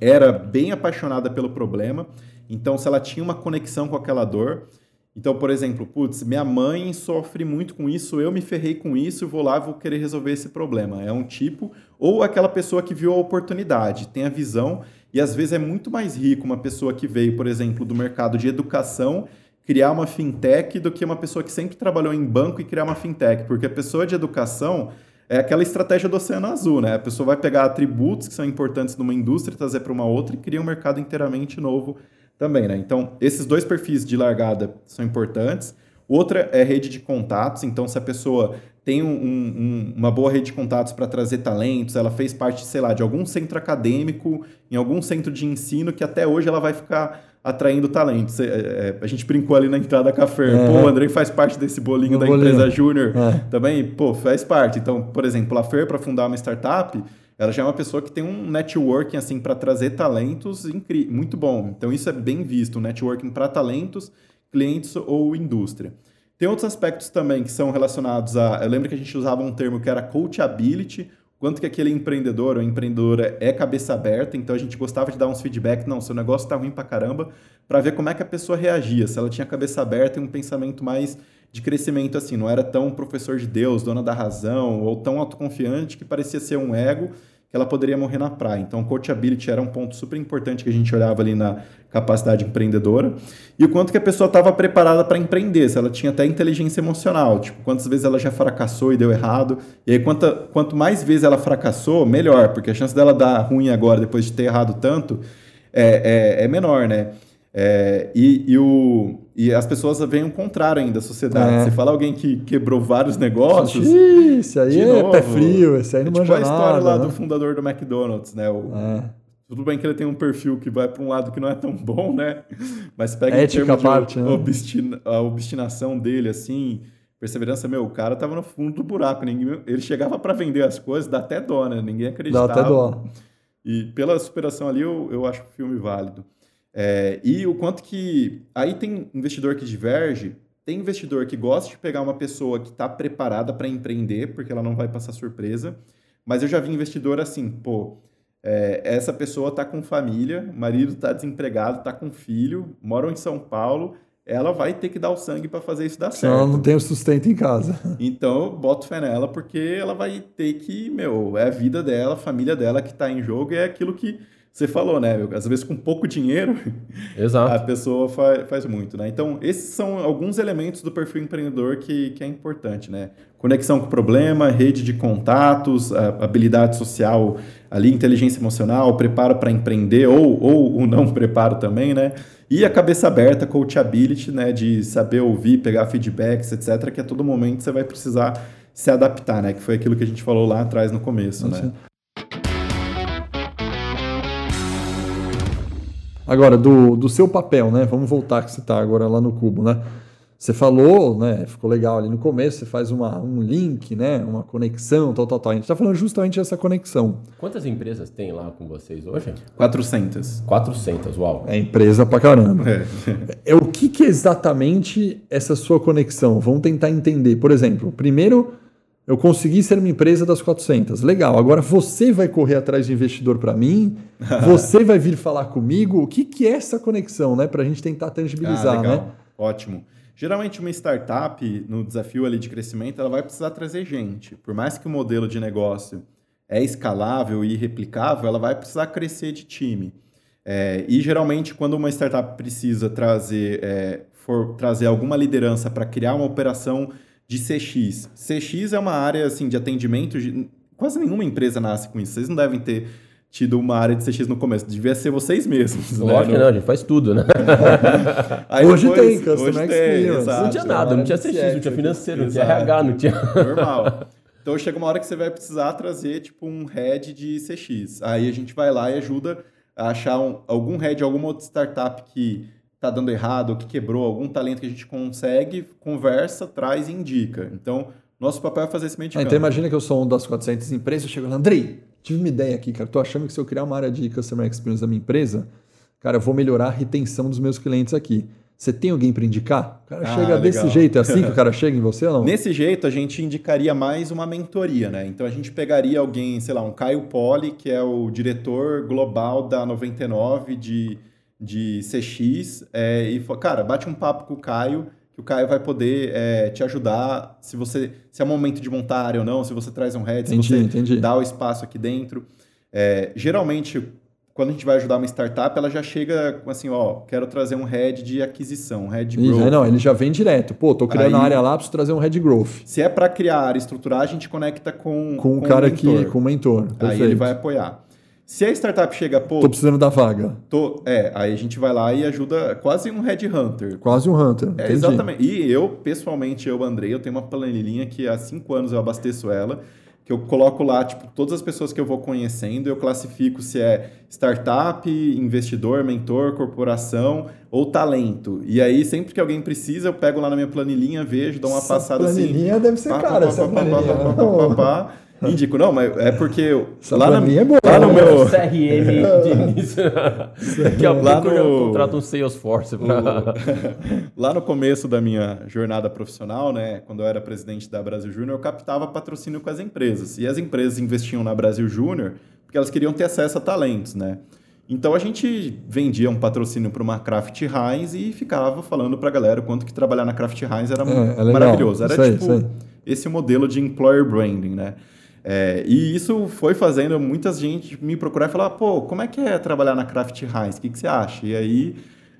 [SPEAKER 4] era bem apaixonada pelo problema, então se ela tinha uma conexão com aquela dor. Então, por exemplo, putz, minha mãe sofre muito com isso, eu me ferrei com isso, vou lá, vou querer resolver esse problema. É um tipo, ou aquela pessoa que viu a oportunidade, tem a visão, e às vezes é muito mais rico uma pessoa que veio, por exemplo, do mercado de educação, criar uma fintech do que uma pessoa que sempre trabalhou em banco e criar uma fintech, porque a pessoa de educação, é aquela estratégia do oceano azul, né? A pessoa vai pegar atributos que são importantes numa indústria, trazer para uma outra e cria um mercado inteiramente novo também, né? Então, esses dois perfis de largada são importantes. Outra é rede de contatos, então se a pessoa tem um, um, uma boa rede de contatos para trazer talentos, ela fez parte, sei lá, de algum centro acadêmico, em algum centro de ensino, que até hoje ela vai ficar atraindo talentos. É, é, a gente brincou ali na entrada da café. É. Pô, o Andrei faz parte desse bolinho da bolinho. empresa Júnior é. também. Pô, faz parte. Então, por exemplo, a Fer, para fundar uma startup, ela já é uma pessoa que tem um networking assim para trazer talentos muito bom. Então, isso é bem visto, um networking para talentos, clientes ou indústria. Tem outros aspectos também que são relacionados a. Eu lembro que a gente usava um termo que era coachability, quanto que aquele empreendedor ou empreendedora é cabeça aberta, então a gente gostava de dar uns feedback, não, seu negócio tá ruim pra caramba, para ver como é que a pessoa reagia, se ela tinha cabeça aberta e um pensamento mais de crescimento assim, não era tão professor de Deus, dona da razão, ou tão autoconfiante que parecia ser um ego, ela poderia morrer na praia. Então, coachability era um ponto super importante que a gente olhava ali na capacidade empreendedora. E o quanto que a pessoa estava preparada para empreender, se ela tinha até inteligência emocional, tipo, quantas vezes ela já fracassou e deu errado. E aí, quanto, mais vezes ela fracassou, melhor, porque a chance dela dar ruim agora, depois de ter errado tanto, é, é, é menor, né? É, e, e, o, e as pessoas veem o contrário ainda da sociedade. É. Você fala alguém que quebrou vários negócios.
[SPEAKER 3] Isso aí é novo, pé frio, esse aí não é tipo
[SPEAKER 4] a história lá né? do fundador do McDonald's, né? O, é. Tudo bem que ele tem um perfil que vai para um lado que não é tão bom, né? Mas pega
[SPEAKER 3] Ética em termos parte,
[SPEAKER 4] né? obstina, a obstinação dele, assim, perseverança, meu, o cara tava no fundo do buraco. Ninguém, ele chegava para vender as coisas, dá até dó, né? Ninguém acreditava.
[SPEAKER 3] Dá até dó.
[SPEAKER 4] E pela superação ali, eu, eu acho o filme válido. É, e o quanto que. Aí tem investidor que diverge, tem investidor que gosta de pegar uma pessoa que está preparada para empreender, porque ela não vai passar surpresa. Mas eu já vi investidor assim, pô, é, essa pessoa está com família, o marido está desempregado, está com filho, moram em São Paulo, ela vai ter que dar o sangue para fazer isso dar certo.
[SPEAKER 3] Ela não tem o sustento em casa.
[SPEAKER 4] Então, eu boto fé nela, porque ela vai ter que, meu, é a vida dela, a família dela que está em jogo, e é aquilo que você falou, né? Às vezes com pouco dinheiro,
[SPEAKER 2] Exato.
[SPEAKER 4] a pessoa faz, faz muito, né? Então, esses são alguns elementos do perfil empreendedor que, que é importante, né? Conexão com o problema, rede de contatos, habilidade social ali, inteligência emocional, preparo para empreender ou, ou o não preparo também, né? E a cabeça aberta, coachability, né? De saber ouvir, pegar feedbacks, etc., que a todo momento você vai precisar se adaptar, né? Que foi aquilo que a gente falou lá atrás no começo, né?
[SPEAKER 3] Agora, do, do seu papel, né? Vamos voltar que você está agora lá no Cubo, né? Você falou, né? Ficou legal ali no começo, você faz uma, um link, né? Uma conexão, tal, tal, tal. A gente está falando justamente dessa conexão.
[SPEAKER 2] Quantas empresas tem lá com vocês hoje?
[SPEAKER 4] 400.
[SPEAKER 2] 400, uau.
[SPEAKER 3] É empresa pra caramba. É. é o que, que é exatamente essa sua conexão? Vamos tentar entender. Por exemplo, primeiro eu consegui ser uma empresa das 400. Legal. Agora você vai correr atrás de investidor para mim? você vai vir falar comigo? O que, que é essa conexão, né? Para a gente tentar tangibilizar, ah, né?
[SPEAKER 4] Ótimo. Geralmente uma startup, no desafio ali de crescimento, ela vai precisar trazer gente. Por mais que o modelo de negócio é escalável e replicável, ela vai precisar crescer de time. É, e geralmente, quando uma startup precisa trazer, é, for trazer alguma liderança para criar uma operação de CX. CX é uma área assim de atendimento, de... quase nenhuma empresa nasce com isso. Vocês não devem ter tido uma área de CX no começo, devia ser vocês mesmos.
[SPEAKER 2] Lógico né? que não, a gente faz tudo, né?
[SPEAKER 3] hoje depois, tem, Customer hoje
[SPEAKER 2] Experience. Tem, não tinha nada, não tinha CX, não tinha financeiro, não tinha RH, não tinha...
[SPEAKER 4] Normal. Então chega uma hora que você vai precisar trazer tipo um head de CX. Aí a gente vai lá e ajuda a achar um, algum head, alguma outra startup que está dando errado, o que quebrou, algum talento que a gente consegue, conversa, traz e indica. Então, nosso papel é fazer esse meio de
[SPEAKER 3] ah, Então, imagina que eu sou um das 400 empresas, eu chego lá, Andrei, tive uma ideia aqui, cara. Tô achando que se eu criar uma área de Customer Experience da minha empresa, cara, eu vou melhorar a retenção dos meus clientes aqui. Você tem alguém para indicar? O cara ah, chega legal. desse jeito, é assim que o cara chega em você ou não?
[SPEAKER 4] Nesse jeito, a gente indicaria mais uma mentoria, né? Então a gente pegaria alguém, sei lá, um Caio Poli, que é o diretor global da 99 de de CX é, e cara, bate um papo com o Caio, que o Caio vai poder é, te ajudar se você se é momento de montar área ou não, se você traz um head, entendi, se você entendi. dá o espaço aqui dentro. É, geralmente, quando a gente vai ajudar uma startup, ela já chega assim, ó, quero trazer um head de aquisição, um head
[SPEAKER 3] growth. Isso, não, ele já vem direto. Pô, tô criando Aí, a área lá, preciso trazer um head growth.
[SPEAKER 4] Se é para criar área estruturar, a gente conecta com
[SPEAKER 3] com o cara que com o mentor.
[SPEAKER 4] Perfeito. Aí ele vai apoiar. Se a startup chega, pô.
[SPEAKER 3] Tô precisando da vaga.
[SPEAKER 4] Tô, é, aí a gente vai lá e ajuda quase um headhunter.
[SPEAKER 3] Quase um hunter.
[SPEAKER 4] É, exatamente. E eu, pessoalmente, eu, Andrei, eu tenho uma planilhinha que há cinco anos eu abasteço ela, que eu coloco lá, tipo, todas as pessoas que eu vou conhecendo, eu classifico se é startup, investidor, mentor, corporação ou talento. E aí, sempre que alguém precisa, eu pego lá na minha planilhinha, vejo, dou uma essa passada
[SPEAKER 3] planilhinha
[SPEAKER 4] assim.
[SPEAKER 3] Planilhinha deve ser cara, essa planilhinha.
[SPEAKER 4] Indico, não, mas é porque
[SPEAKER 3] Essa lá, na, é boa,
[SPEAKER 4] lá no meu
[SPEAKER 2] CRM de início. Daqui a lá pouco no... eu contrato um Salesforce. Pra...
[SPEAKER 4] lá no começo da minha jornada profissional, né, quando eu era presidente da Brasil Júnior, eu captava patrocínio com as empresas. E as empresas investiam na Brasil Júnior porque elas queriam ter acesso a talentos, né? Então a gente vendia um patrocínio para uma Kraft Heinz e ficava falando para a galera o quanto que trabalhar na Kraft Heinz era é, é maravilhoso. Era isso tipo aí, esse modelo de employer branding, né? É, e isso foi fazendo muita gente me procurar e falar, pô, como é que é trabalhar na Kraft Heinz? O que, que você acha? E aí,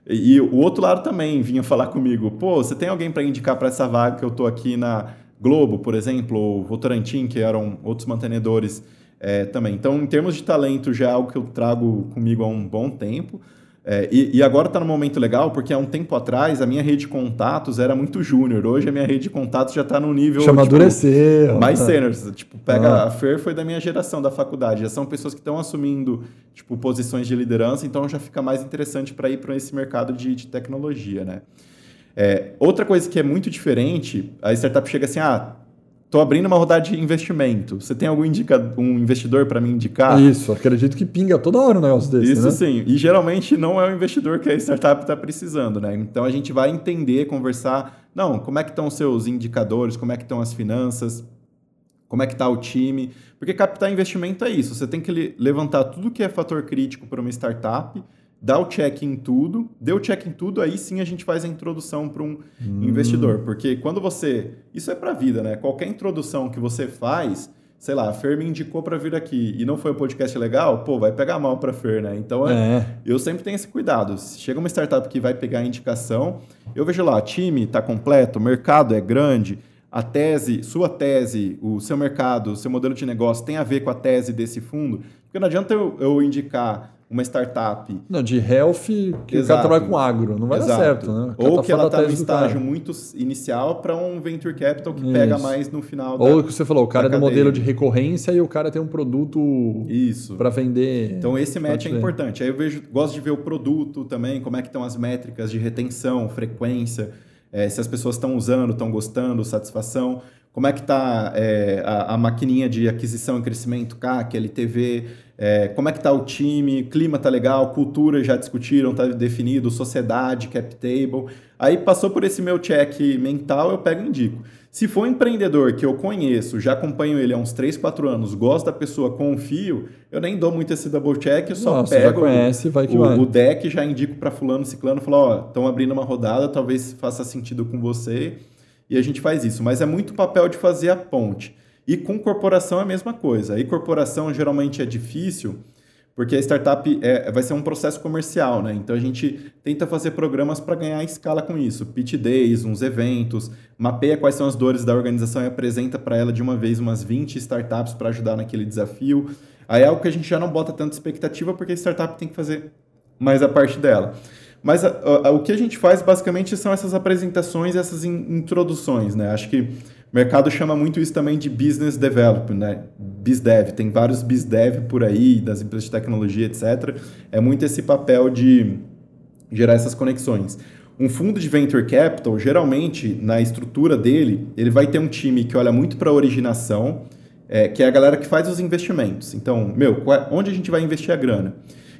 [SPEAKER 4] e o outro lado também vinha falar comigo, pô, você tem alguém para indicar para essa vaga que eu tô aqui na Globo, por exemplo, ou Votorantim, que eram outros mantenedores é, também. Então, em termos de talento, já é algo que eu trago comigo há um bom tempo. É, e, e, agora está no momento legal, porque há um tempo atrás a minha rede de contatos era muito júnior. Hoje a minha rede de contatos já está no nível.
[SPEAKER 3] Chama tipo, amadurecer.
[SPEAKER 4] Mais tá. seniors. Tipo, pega ah. a Fer foi da minha geração da faculdade. Já são pessoas que estão assumindo tipo, posições de liderança, então já fica mais interessante para ir para esse mercado de, de tecnologia, né? É, outra coisa que é muito diferente, a startup chega assim, ah, Estou abrindo uma rodada de investimento. Você tem algum indica, um investidor para me indicar?
[SPEAKER 3] Isso, acredito que pinga toda hora um negócio desse.
[SPEAKER 4] Isso
[SPEAKER 3] né?
[SPEAKER 4] sim. E geralmente não é o investidor que a startup está precisando, né? Então a gente vai entender, conversar. Não, como é que estão os seus indicadores, como é que estão as finanças, como é que está o time. Porque captar investimento é isso. Você tem que levantar tudo que é fator crítico para uma startup dá o check em tudo, deu check em tudo, aí sim a gente faz a introdução para um hum. investidor. Porque quando você. Isso é para a vida, né? Qualquer introdução que você faz, sei lá, a Fer me indicou para vir aqui e não foi um podcast legal, pô, vai pegar mal para Fer, né? Então é. eu sempre tenho esse cuidado. Se chega uma startup que vai pegar a indicação, eu vejo lá, time está completo, o mercado é grande. A tese, sua tese, o seu mercado, o seu modelo de negócio tem a ver com a tese desse fundo? Porque não adianta eu, eu indicar uma startup.
[SPEAKER 3] Não, de health, que Exato. o cara trabalha com agro, não vai Exato. dar certo, né?
[SPEAKER 4] Ou tá que ela está no estágio muito inicial para um venture capital que Isso. pega mais no final
[SPEAKER 3] Ou o que você falou, o cara é do modelo de recorrência e o cara tem um produto para vender.
[SPEAKER 4] Então esse match é importante. Aí eu vejo, gosto de ver o produto também, como é que estão as métricas de retenção, frequência, é, se as pessoas estão usando, estão gostando, satisfação como é que está é, a, a, maquininha de aquisição e crescimento, CAC, LTV, é, como é que está o time, clima está legal, cultura já discutiram, está definido, sociedade, cap table. Aí passou por esse meu check mental, eu pego e indico. Se for um empreendedor que eu conheço, já acompanho ele há uns 3, 4 anos, gosto da pessoa, confio, eu nem dou muito esse double check, eu só
[SPEAKER 3] Nossa,
[SPEAKER 4] pego
[SPEAKER 3] já conhece, vai que
[SPEAKER 4] o,
[SPEAKER 3] vai.
[SPEAKER 4] o deck, já indico para fulano, ciclano, falo, ó, estão abrindo uma rodada, talvez faça sentido com você e a gente faz isso. Mas é muito papel de fazer a ponte. E com corporação é a mesma coisa. Aí corporação geralmente é difícil, porque a startup é, vai ser um processo comercial, né? Então a gente tenta fazer programas para ganhar escala com isso. Pitch days, uns eventos, mapeia quais são as dores da organização e apresenta para ela de uma vez umas 20 startups para ajudar naquele desafio. Aí é algo que a gente já não bota tanta expectativa, porque a startup tem que fazer mais a parte dela. Mas a, a, o que a gente faz basicamente são essas apresentações, essas in, introduções, né? Acho que o mercado chama muito isso também de business development, né? BizDev, tem vários BizDev por aí, das empresas de tecnologia, etc. É muito esse papel de gerar essas conexões. Um fundo de venture capital, geralmente, na estrutura dele, ele vai ter um time que olha muito para a originação, é, que é a galera que faz os investimentos. Então, meu, onde a gente vai investir a grana?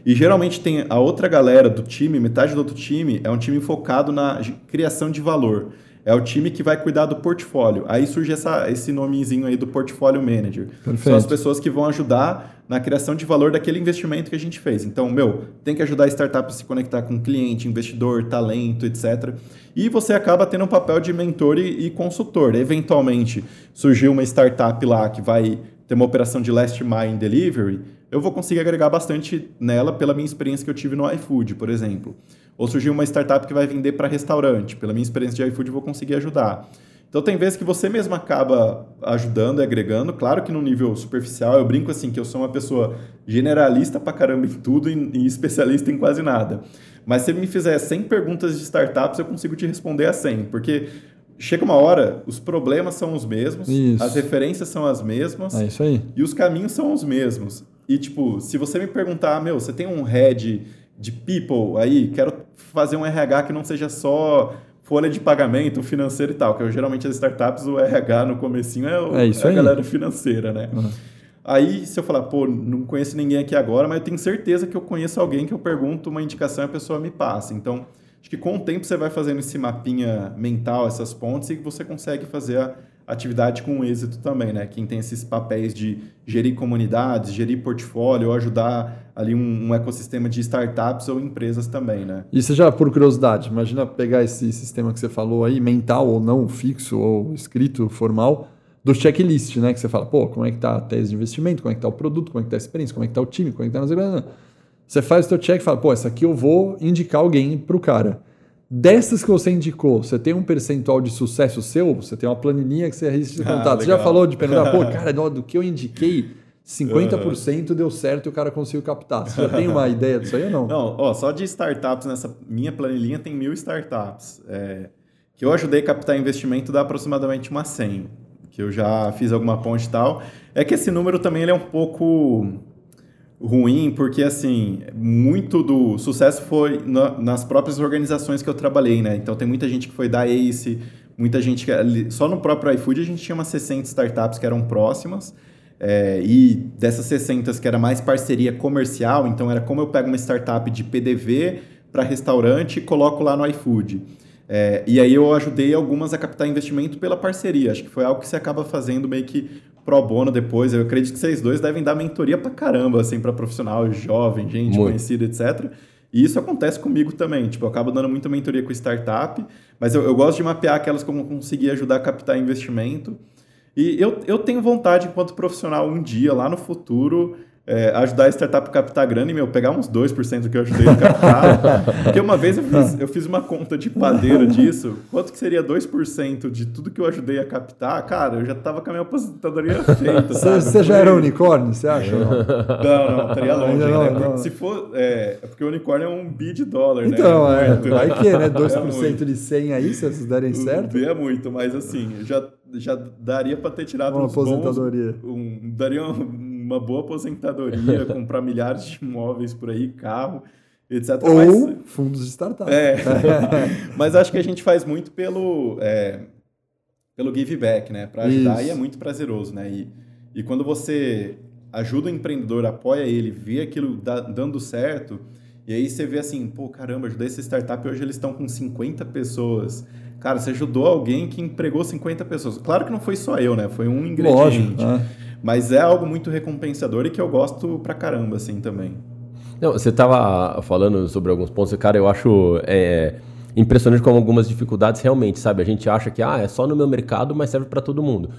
[SPEAKER 4] E geralmente tem a outra galera do time, metade do outro time, é um time focado na criação de valor. É o time que vai cuidar do portfólio. Aí surge essa, esse nomezinho aí do portfólio manager. Perfeito. São as pessoas que vão ajudar na criação de valor daquele investimento que a gente fez. Então, meu, tem que ajudar a startup a se conectar com cliente, investidor, talento, etc. E você acaba tendo um papel de mentor e, e consultor. Eventualmente, surgiu uma startup lá que vai ter uma operação de last mile delivery, eu vou conseguir agregar bastante nela pela minha experiência que eu tive no iFood, por exemplo. Ou surgiu uma startup que vai vender para restaurante, pela minha experiência de iFood eu vou conseguir ajudar. Então tem vezes que você mesmo acaba ajudando e agregando, claro que no nível superficial, eu brinco assim que eu sou uma pessoa generalista pra caramba em tudo e, e especialista em quase nada. Mas se me fizer 100 perguntas de startups, eu consigo te responder a 100, porque chega uma hora, os problemas são os mesmos, isso. as referências são as mesmas.
[SPEAKER 3] É isso aí.
[SPEAKER 4] E os caminhos são os mesmos. E, tipo, se você me perguntar, meu, você tem um head de people aí, quero fazer um RH que não seja só folha de pagamento financeiro e tal, que eu, geralmente as startups, o RH no comecinho é, o, é, é a galera financeira, né? Uhum. Aí, se eu falar, pô, não conheço ninguém aqui agora, mas eu tenho certeza que eu conheço alguém que eu pergunto uma indicação e a pessoa me passa. Então, acho que com o tempo você vai fazendo esse mapinha mental, essas pontes, e você consegue fazer a atividade com êxito também, né? Quem tem esses papéis de gerir comunidades, gerir portfólio, ajudar ali um, um, ecossistema de startups ou empresas também, né?
[SPEAKER 3] E você já, por curiosidade, imagina pegar esse sistema que você falou aí, mental ou não, fixo ou escrito, formal, do checklist, né? Que você fala, pô, como é que tá a tese de investimento, como é que tá o produto, como é que tá a experiência, como é que tá o time, como é que tá... Você faz o seu check e fala, pô, essa aqui eu vou indicar alguém pro cara. Dessas que você indicou, você tem um percentual de sucesso seu? Você tem uma planilhinha que você registra de
[SPEAKER 4] Ah,
[SPEAKER 3] contato. você já falou de perguntar, pô, cara, do que eu indiquei, 50% deu certo e o cara conseguiu captar. Você já tem uma ideia disso aí ou não?
[SPEAKER 4] Não, ó, só de startups nessa minha planilhinha tem mil startups. é, que eu ajudei a captar investimento dá aproximadamente uma 100. Que eu já fiz alguma ponte e tal. É que esse número também ele é um pouco ruim, porque assim, muito do sucesso foi na- nas próprias organizações que eu trabalhei, né? Então tem muita gente que foi da Ace, muita gente que só no próprio iFood a gente tinha umas 60 startups que eram próximas. é, e dessas 60 que era mais parceria comercial, então era como eu pego uma startup de PDV para restaurante e coloco lá no iFood. É, e aí eu ajudei algumas a captar investimento pela parceria. Acho que foi algo que você acaba fazendo meio que pro bono depois. Eu acredito que vocês dois devem dar mentoria pra caramba, assim, pra profissional jovem, gente
[SPEAKER 2] Muito.
[SPEAKER 4] conhecida, etc. E isso acontece comigo também. Tipo, eu acabo dando muita mentoria com startup, mas eu, eu gosto de mapear aquelas como conseguir ajudar a captar investimento. E eu, eu tenho vontade, enquanto profissional, um dia, lá no futuro, é, ajudar a startup a captar grana e, meu, pegar uns 2% que eu ajudei a captar. Porque uma vez eu fiz, eu fiz uma conta de padeiro disso. Quanto que seria 2% de tudo que eu ajudei a captar? Cara, eu já tava com a minha aposentadoria feita,
[SPEAKER 3] Você, já era unicórnio, você acha? não?
[SPEAKER 4] Não, não, estaria longe.
[SPEAKER 3] Não,
[SPEAKER 4] né?
[SPEAKER 3] Não.
[SPEAKER 4] Se for. É, é porque o unicórnio é um bi de dólar,
[SPEAKER 3] Então,
[SPEAKER 4] né?
[SPEAKER 3] é,
[SPEAKER 4] Muito,
[SPEAKER 3] vai que, né?
[SPEAKER 4] É
[SPEAKER 3] 2%
[SPEAKER 4] muito.
[SPEAKER 3] de 100 aí, se vocês derem certo.
[SPEAKER 4] Bi é muito, mas assim, já, já daria para ter tirado
[SPEAKER 3] Uma
[SPEAKER 4] uns bons-
[SPEAKER 3] aposentadoria.
[SPEAKER 4] um- daria uma, uma boa aposentadoria, comprar milhares de imóveis por aí, carro, etc.
[SPEAKER 3] Ou
[SPEAKER 4] Mas-
[SPEAKER 3] fundos de startup.
[SPEAKER 4] é. Mas acho que a gente faz muito pelo, é, pelo give back, né? Para ajudar
[SPEAKER 3] Isso.
[SPEAKER 4] e é muito prazeroso, né? E, e quando você ajuda o empreendedor, apoia ele, vê aquilo da- dando certo, e aí você vê assim, pô, caramba, ajudei essa startup e hoje eles estão com 50 pessoas. Cara, você ajudou alguém que empregou 50 pessoas. Claro que não foi só eu, né? Foi um ingrediente.
[SPEAKER 3] Lógico. né?
[SPEAKER 4] Mas é algo muito recompensador e que eu gosto pra caramba, assim, também.
[SPEAKER 2] Não, você estava falando sobre alguns pontos, cara, eu acho é, impressionante como algumas dificuldades realmente, sabe? A gente acha que ah, é só no meu mercado, mas serve para todo mundo.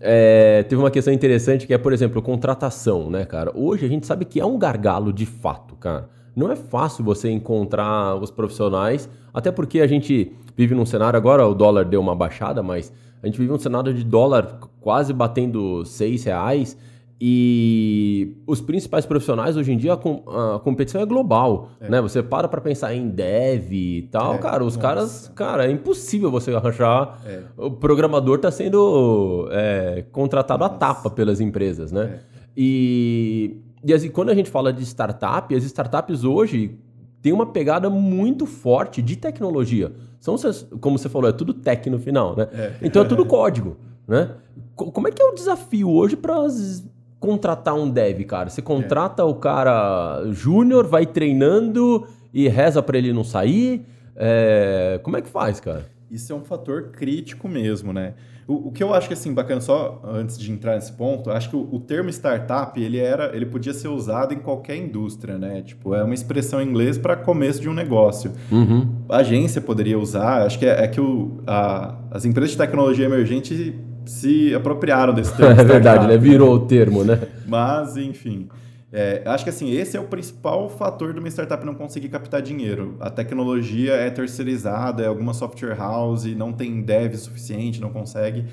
[SPEAKER 2] É, teve uma questão interessante que é, por exemplo, contratação, né, cara? Hoje a gente sabe que é um gargalo de fato, cara. Não é fácil você encontrar os profissionais, até porque a gente vive num cenário, agora o dólar deu uma baixada, mas a gente vive um cenário de dólar quase batendo seis reais e os principais profissionais hoje em dia a, com- a competição é global, né? Você para para pensar em dev e tal,
[SPEAKER 4] É,
[SPEAKER 2] cara, os
[SPEAKER 4] nossa.
[SPEAKER 2] caras, cara, é impossível você arranjar.
[SPEAKER 4] É.
[SPEAKER 2] O programador está sendo é, contratado à tapa pelas empresas, né? E, e assim, quando a gente fala de startup, as startups hoje têm uma pegada muito forte de tecnologia. São, como você falou, é tudo tech no final, né? Então é tudo código, né? Co- Como é que é o desafio hoje para contratar um dev, cara? Você contrata o cara júnior, vai treinando e reza para ele não sair? É, Como é que faz, cara?
[SPEAKER 4] Isso é um fator crítico mesmo, né? O, o que eu acho que assim bacana só antes de entrar nesse ponto, acho que o, o termo startup ele era, ele podia ser usado em qualquer indústria, né? Tipo é uma expressão em inglês para começo de um negócio.
[SPEAKER 2] Uhum.
[SPEAKER 4] A agência poderia usar, acho que é, é que o, a- as empresas de tecnologia emergente se apropriaram desse termo.
[SPEAKER 2] É verdade, né? Virou o termo, né?
[SPEAKER 4] Mas, enfim. É, acho que assim, esse é o principal fator de uma startup não conseguir captar dinheiro. A tecnologia é terceirizada, é alguma software house, não tem dev suficiente, não consegue.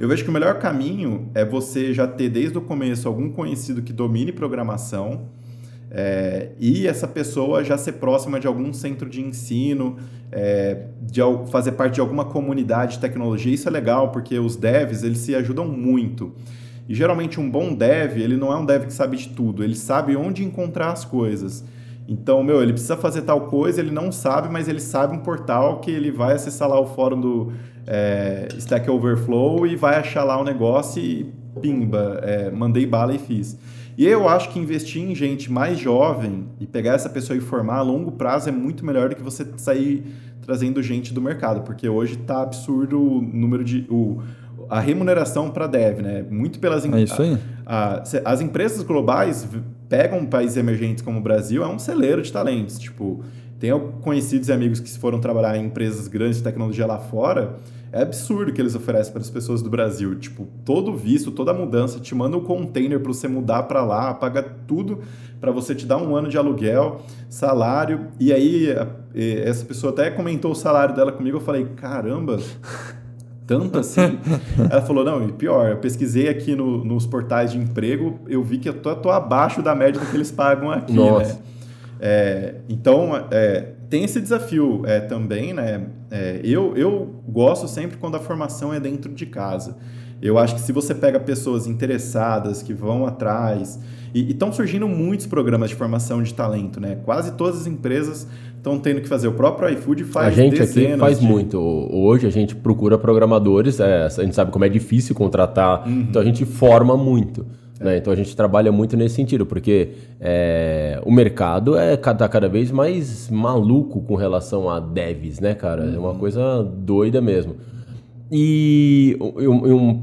[SPEAKER 4] Eu vejo que o melhor caminho é você já ter desde o começo algum conhecido que domine programação é, e essa pessoa já ser próxima de algum centro de ensino, é, de fazer parte de alguma comunidade de tecnologia. Isso é legal porque os devs eles se ajudam muito. E geralmente um bom dev, ele não é um dev que sabe de tudo, ele sabe onde encontrar as coisas. Então, meu, ele precisa fazer tal coisa, ele não sabe, mas ele sabe um portal que ele vai acessar lá o fórum do é, Stack Overflow e vai achar lá o negócio e pimba, é, mandei bala e fiz. E eu acho que investir em gente mais jovem e pegar essa pessoa e formar a longo prazo é muito melhor do que você sair trazendo gente do mercado, porque hoje tá absurdo o número de. O, a remuneração para dev, né? Muito pelas
[SPEAKER 3] É isso aí.
[SPEAKER 4] a- se- as empresas globais pegam países emergentes como o Brasil, é um celeiro de talentos. Tipo, tenho conhecidos e amigos que foram trabalhar em empresas grandes de tecnologia lá fora. É absurdo o que eles oferecem para as pessoas do Brasil. Tipo, todo visto, toda mudança, te manda um container para você mudar para lá, paga tudo para você te dar um ano de aluguel, salário. E aí, essa pessoa até comentou o salário dela comigo. Eu falei, caramba, tanto assim? Ela falou, não, e pior, eu pesquisei aqui no, nos portais de emprego, eu vi que eu tô, tô abaixo da média do que eles pagam aqui, né? Nossa. né? É, então, é, tem esse desafio é, também, né? É, eu, eu gosto sempre quando a formação é dentro de casa. Eu acho que se você pega pessoas interessadas, que vão atrás, e estão surgindo muitos programas de formação de talento, né? Quase todas as empresas estão tendo que fazer. O próprio iFood faz
[SPEAKER 2] A gente aqui faz de... muito. Hoje a gente procura programadores, é, a gente sabe como é difícil contratar, uhum. então a gente forma muito. Né? Então a gente trabalha muito nesse sentido, porque é, o mercado é cada, cada vez mais maluco com relação a devs, né, cara? Uhum. É uma uhum. coisa doida mesmo. E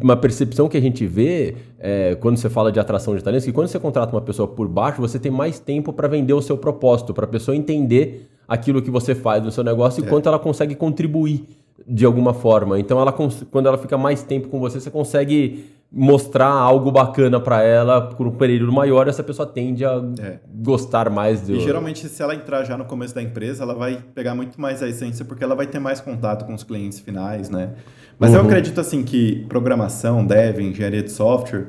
[SPEAKER 2] uma percepção que a gente vê é, quando você fala de atração de talentos, que quando você contrata uma pessoa por baixo, você tem mais tempo para vender o seu propósito, para a pessoa entender aquilo que você faz no seu negócio e é. quanto ela consegue contribuir de alguma forma. Então, ela, quando ela fica mais tempo com você, você consegue mostrar algo bacana para ela por um período maior, essa pessoa tende a é. gostar mais do...
[SPEAKER 4] E geralmente, se ela entrar já no começo da empresa, ela vai pegar muito mais a essência, porque ela vai ter mais contato com os clientes finais, né? Mas uhum. eu acredito, assim, que programação, dev, engenharia de software...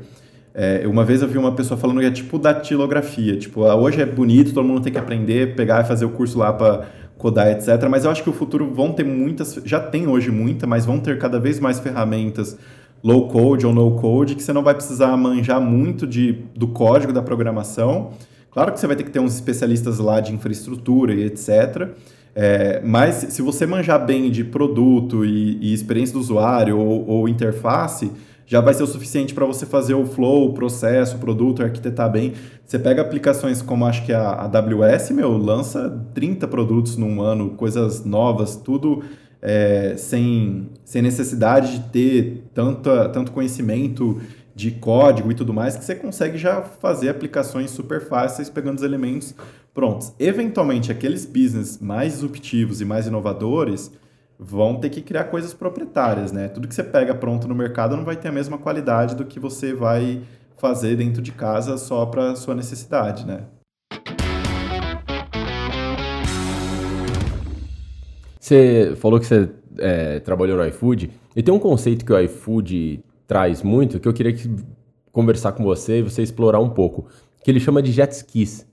[SPEAKER 4] É, uma vez eu vi uma pessoa falando que é tipo datilografia, tipo, ah, hoje é bonito, todo mundo tem que aprender, pegar e fazer o curso lá para codar, etc. Mas eu acho que o futuro vão ter muitas, já tem hoje muita, mas vão ter cada vez mais ferramentas low code ou no code, que você não vai precisar manjar muito de, do código da programação. Claro que você vai ter que ter uns especialistas lá de infraestrutura e etc. É, mas se você manjar bem de produto e, e experiência do usuário ou, ou, interface, já vai ser o suficiente para você fazer o flow, o processo, o produto, arquitetar bem. Você pega aplicações como acho que a, AWS, meu, lança 30 produtos num ano, coisas novas, tudo é, sem, sem necessidade de ter tanta, tanto conhecimento de código e tudo mais, que você consegue já fazer aplicações super fáceis pegando os elementos prontos. Eventualmente, aqueles business mais disruptivos e mais inovadores vão ter que criar coisas proprietárias, né? Tudo que você pega pronto no mercado não vai ter a mesma qualidade do que você vai fazer dentro de casa só para sua necessidade, né?
[SPEAKER 2] Você falou que você é, trabalhou no iFood, e tem um conceito que o iFood traz muito, que eu queria que, conversar com você e você explorar um pouco, que ele chama de jet skis.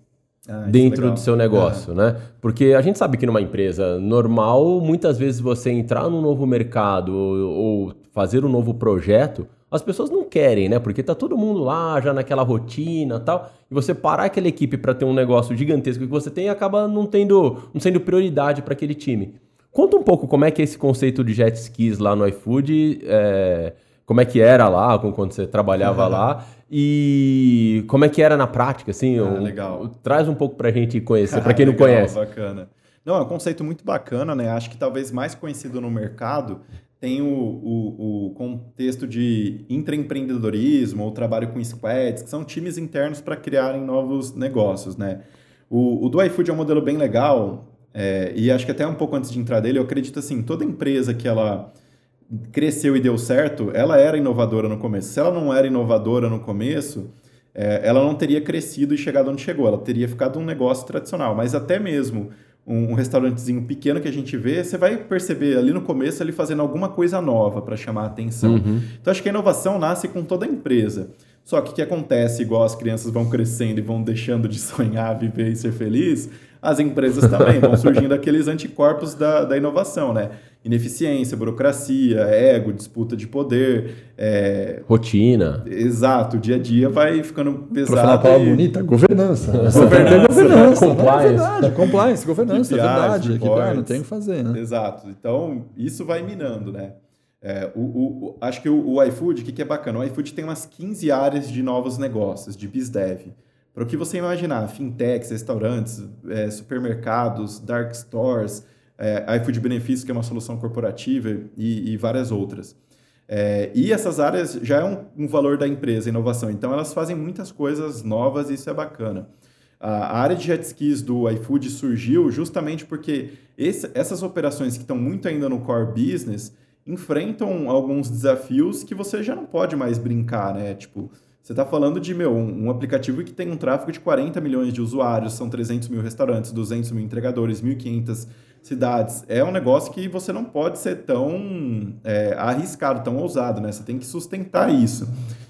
[SPEAKER 2] Ah, é dentro do seu negócio, né? Porque a gente sabe que numa empresa normal, muitas vezes você entrar num novo mercado ou, ou fazer um novo projeto, as pessoas não querem, né? Porque tá todo mundo lá já naquela rotina tal. E você parar aquela equipe para ter um negócio gigantesco que você tem acaba não tendo, não sendo prioridade para aquele time. Conta um pouco como é que é esse conceito de jet skis lá no iFood, é, como é que era lá, quando você trabalhava uhum. lá, e como é que era na prática, assim.
[SPEAKER 4] Ah, legal.
[SPEAKER 2] Traz um pouco pra gente conhecer, para quem não conhece.
[SPEAKER 4] Bacana. Não, é um conceito muito bacana, né? Acho que talvez mais conhecido no mercado tem o, o, o contexto de intraempreendedorismo ou trabalho com squads, que são times internos para criarem novos negócios, né? O, o do iFood é um modelo bem legal, é, e acho que até um pouco antes de entrar dele, eu acredito assim, toda empresa que ela cresceu e deu certo, ela era inovadora no começo. Se ela não era inovadora no começo, é, ela não teria crescido e chegado onde chegou. Ela teria ficado um negócio tradicional. Mas até mesmo um, um restaurantezinho pequeno que a gente vê, você vai perceber ali no começo ele fazendo alguma coisa nova para chamar a atenção. Uhum. Então acho que a inovação nasce com toda a empresa. Só que o que acontece, igual as crianças vão crescendo e vão deixando de sonhar, viver e ser feliz, as empresas também vão surgindo aqueles anticorpos da, da inovação, né? Ineficiência, burocracia, ego, disputa de poder. É...
[SPEAKER 2] Rotina.
[SPEAKER 4] Exato, o dia a dia vai ficando pesado. Para
[SPEAKER 3] falar a palavra e... bonita, governança.
[SPEAKER 2] governança, governança
[SPEAKER 3] compliance. É compliance, governança, é verdade. Que, ah, não tem o que fazer, né?
[SPEAKER 4] Exato. Então, isso vai minando, né? É, o, o, acho que o, o iFood, o que, que é bacana? O iFood tem umas 15 áreas de novos negócios, de BizDev. Para o que você imaginar, fintechs, restaurantes, é, supermercados, dark stores, é, iFood Benefícios, que é uma solução corporativa, e, e várias outras. É, e essas áreas já é um, um, valor da empresa, inovação. Então, elas fazem muitas coisas novas e isso é bacana. A área de jet skis do iFood surgiu justamente porque esse, essas operações que estão muito ainda no core business enfrentam alguns desafios que você já não pode mais brincar, né? Tipo, você está falando de, meu, um, aplicativo que tem um tráfego de 40 milhões de usuários, são 300 mil restaurantes, 200 mil entregadores, 1.500 cidades. É um negócio que você não pode ser tão é, arriscado, tão ousado, né? Você tem que sustentar isso.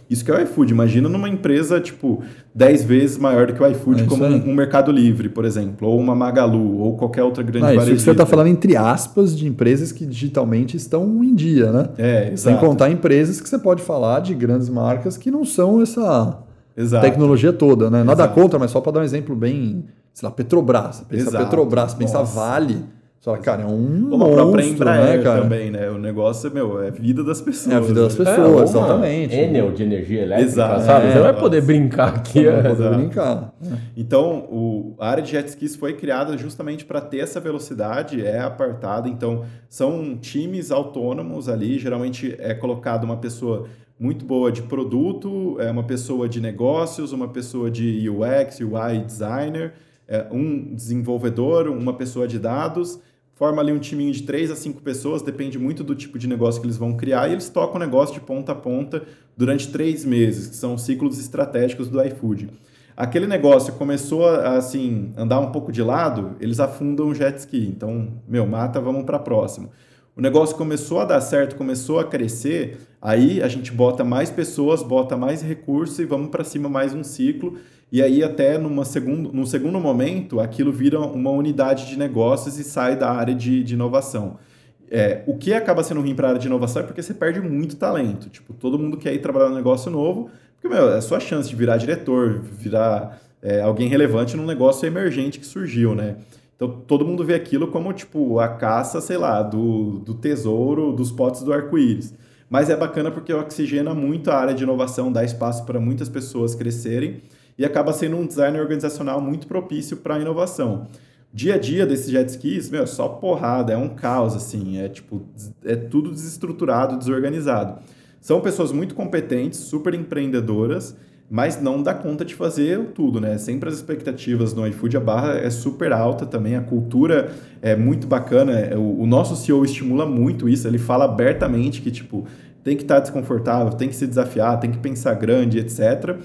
[SPEAKER 4] Isso que é o iFood. Imagina numa empresa, tipo, 10 vezes maior do que o iFood, é como um, um, Mercado Livre, por exemplo, ou uma Magalu, ou qualquer outra grande
[SPEAKER 3] ah, Isso que você está falando entre aspas de empresas que digitalmente estão em dia, né?
[SPEAKER 4] É, exato.
[SPEAKER 3] Sem contar empresas que você pode falar de grandes marcas que não são essa exato. tecnologia toda, né? Nada exato. contra, mas só para dar um exemplo bem, sei lá, Petrobras. Pensa Petrobras, pensa Vale só, cara, é um Como monstro, a própria Embraer
[SPEAKER 4] né, cara? também, né? O negócio, meu, é vida das pessoas.
[SPEAKER 3] É a vida das né? pessoas, é, exatamente.
[SPEAKER 2] Enel de energia elétrica, Exato. sabe? É, Você não vai poder brincar aqui. Não
[SPEAKER 3] vai poder brincar.
[SPEAKER 4] Então, o, a área de jet skis foi criada justamente para ter essa velocidade, é apartada. Então, são times autônomos ali. Geralmente é colocado uma pessoa muito boa de produto, é uma pessoa de negócios, uma pessoa de UX, UI designer, é um desenvolvedor, uma pessoa de dados forma ali um timinho de três a cinco pessoas, depende muito do tipo de negócio que eles vão criar, e eles tocam o negócio de ponta a ponta durante três meses, que são ciclos estratégicos do iFood. Aquele negócio começou a assim, andar um pouco de lado, eles afundam o jet ski. Então, meu, mata, vamos para próximo. O negócio começou a dar certo, começou a crescer, aí a gente bota mais pessoas, bota mais recurso e vamos para cima mais um ciclo. E aí, até numa segundo, num segundo momento, aquilo vira uma unidade de negócios e sai da área de, de inovação. É, o que acaba sendo ruim para a área de inovação é porque você perde muito talento. Tipo, todo mundo quer ir trabalhar no negócio novo, porque, meu, é a sua chance de virar diretor, virar é, alguém relevante num negócio emergente que surgiu, né? Então, todo mundo vê aquilo como, tipo, a caça, sei lá, do, do tesouro, dos potes do arco-íris. Mas é bacana porque oxigena muito a área de inovação, dá espaço para muitas pessoas crescerem e acaba sendo um design organizacional muito propício para a inovação. Dia a dia desses jet skis, meu, é só porrada, é um caos, assim, é tipo, é tudo desestruturado, desorganizado. São pessoas muito competentes, super empreendedoras, mas não dá conta de fazer tudo, né? Sempre as expectativas no iFood, a barra é super alta também, a cultura é muito bacana, é, o, o nosso CEO estimula muito isso, ele fala abertamente que, tipo, tem que estar desconfortável, tem que se desafiar, tem que pensar grande, etc.,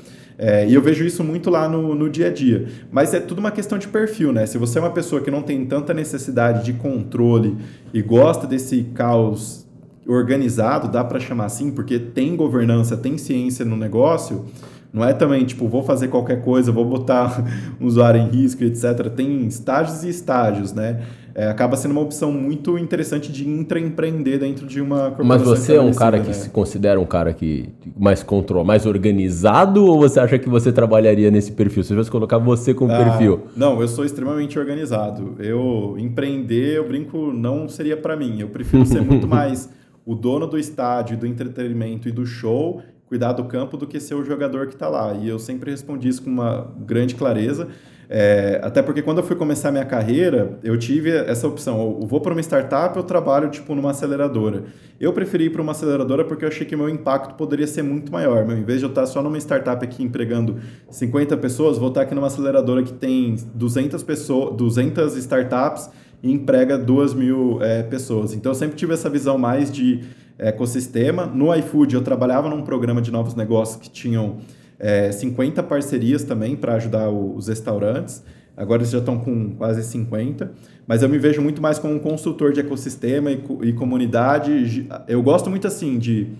[SPEAKER 4] é, e eu vejo isso muito lá no, no dia a dia. Mas é tudo uma questão de perfil, né? Se você é uma pessoa que não tem tanta necessidade de controle e gosta desse caos organizado, dá para chamar assim, porque tem governança, tem ciência no negócio, não é também tipo, vou fazer qualquer coisa, vou botar o usuário em risco, etc. Tem estágios e estágios, né? É, acaba sendo uma opção muito interessante de intraempreender dentro de uma
[SPEAKER 2] corporação. Mas você é um cara né? que se considera um cara que mais control, mais organizado ou você acha que você trabalharia nesse perfil? Se eu fosse colocar você como ah, perfil?
[SPEAKER 4] Não, eu sou extremamente organizado. Eu empreender, eu brinco, não seria para mim. Eu prefiro ser muito mais o dono do estádio, do entretenimento e do show cuidar do campo do que ser o jogador que está lá. E eu sempre respondi isso com uma grande clareza. É, até porque quando eu fui começar minha carreira, eu tive essa opção. Eu vou para uma startup, eu trabalho tipo numa aceleradora. Eu preferi ir para uma aceleradora porque eu achei que meu impacto poderia ser muito maior. Meu, em vez de eu estar só numa startup aqui empregando 50 pessoas, vou estar aqui numa aceleradora que tem 200, pessoas, 200 startups e emprega 2 mil é, pessoas. Então eu sempre tive essa visão mais de ecossistema. No iFood eu trabalhava num programa de novos negócios que tinham é, 50 parcerias também para ajudar o, os restaurantes. Agora eles já estão com quase 50. Mas eu me vejo muito mais como um construtor de ecossistema e, e comunidade. Eu gosto muito assim de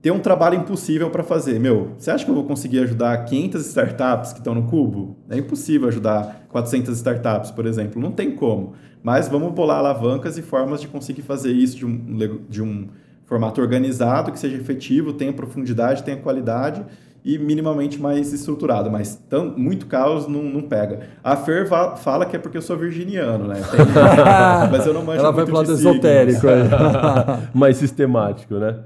[SPEAKER 4] ter um trabalho impossível para fazer. Meu, você acha que eu vou conseguir ajudar 500 startups que estão no Cubo? É impossível ajudar 400 startups, por exemplo. Não tem como. Mas vamos bolar alavancas e formas de conseguir fazer isso de um, de um formato organizado, que seja efetivo, tenha profundidade, tenha qualidade e minimamente mais estruturado, mas tão, muito caos não, não pega. A Fer fala que é porque eu sou virginiano, né? Tem, mas eu não manjo
[SPEAKER 3] Ela vai pro lado esotérico. É.
[SPEAKER 2] mais sistemático, né?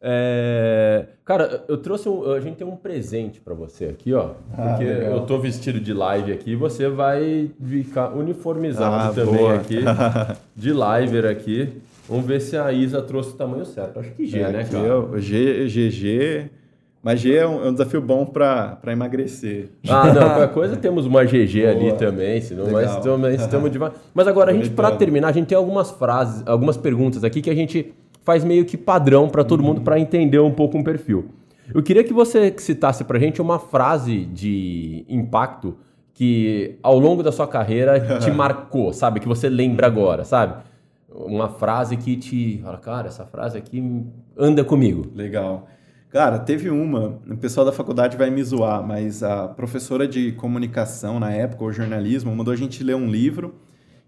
[SPEAKER 2] É... Cara, eu trouxe um, a gente tem um presente para você aqui, ó. Ah, porque legal. eu tô vestido de live aqui, você vai ficar uniformizado ah, também boa. aqui, de liver aqui. Vamos ver se a Isa trouxe o tamanho certo. Acho que G, é, né, cara?
[SPEAKER 4] G, GG, Mas G é um, é um desafio bom para emagrecer.
[SPEAKER 2] Ah, não, qualquer coisa temos uma GG Boa. ali também, senão, mas também estamos demais. Mas agora, a gente, para terminar, a gente tem algumas frases, algumas perguntas aqui que a gente faz meio que padrão para todo uhum. mundo para entender um pouco um perfil. Eu queria que você citasse para a gente uma frase de impacto que ao longo da sua carreira te marcou, sabe? Que você lembra agora, sabe? Uma frase que te fala, cara, essa frase aqui anda comigo.
[SPEAKER 4] Legal. Cara, teve uma, o pessoal da faculdade vai me zoar, mas a professora de comunicação na época, ou jornalismo, mandou a gente ler um livro,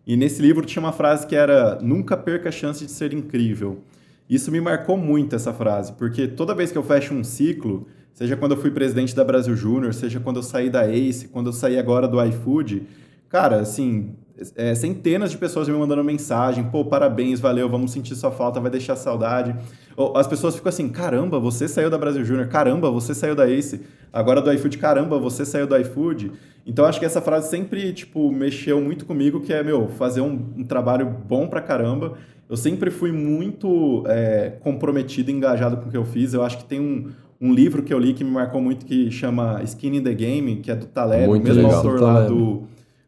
[SPEAKER 4] e nesse livro tinha uma frase que era: Nunca perca a chance de ser incrível. Isso me marcou muito, essa frase, porque toda vez que eu fecho um ciclo, seja quando eu fui presidente da Brasil Júnior, seja quando eu saí da Ace, quando eu saí agora do iFood, cara, assim, é, centenas de pessoas me mandando mensagem, pô, parabéns, valeu, vamos sentir sua falta, vai deixar saudade. As pessoas ficam assim, caramba, você saiu da Brasil Júnior, caramba, você saiu da Ace, agora do iFood, caramba, você saiu do iFood. Então acho que essa frase sempre, tipo, mexeu muito comigo, que é, meu, fazer um, um trabalho bom pra caramba. Eu sempre fui muito é, comprometido e engajado com o que eu fiz. Eu acho que tem um, um livro que eu li que me marcou muito que chama Skin in the Game, que é do Taleb, o mesmo legal. autor lá do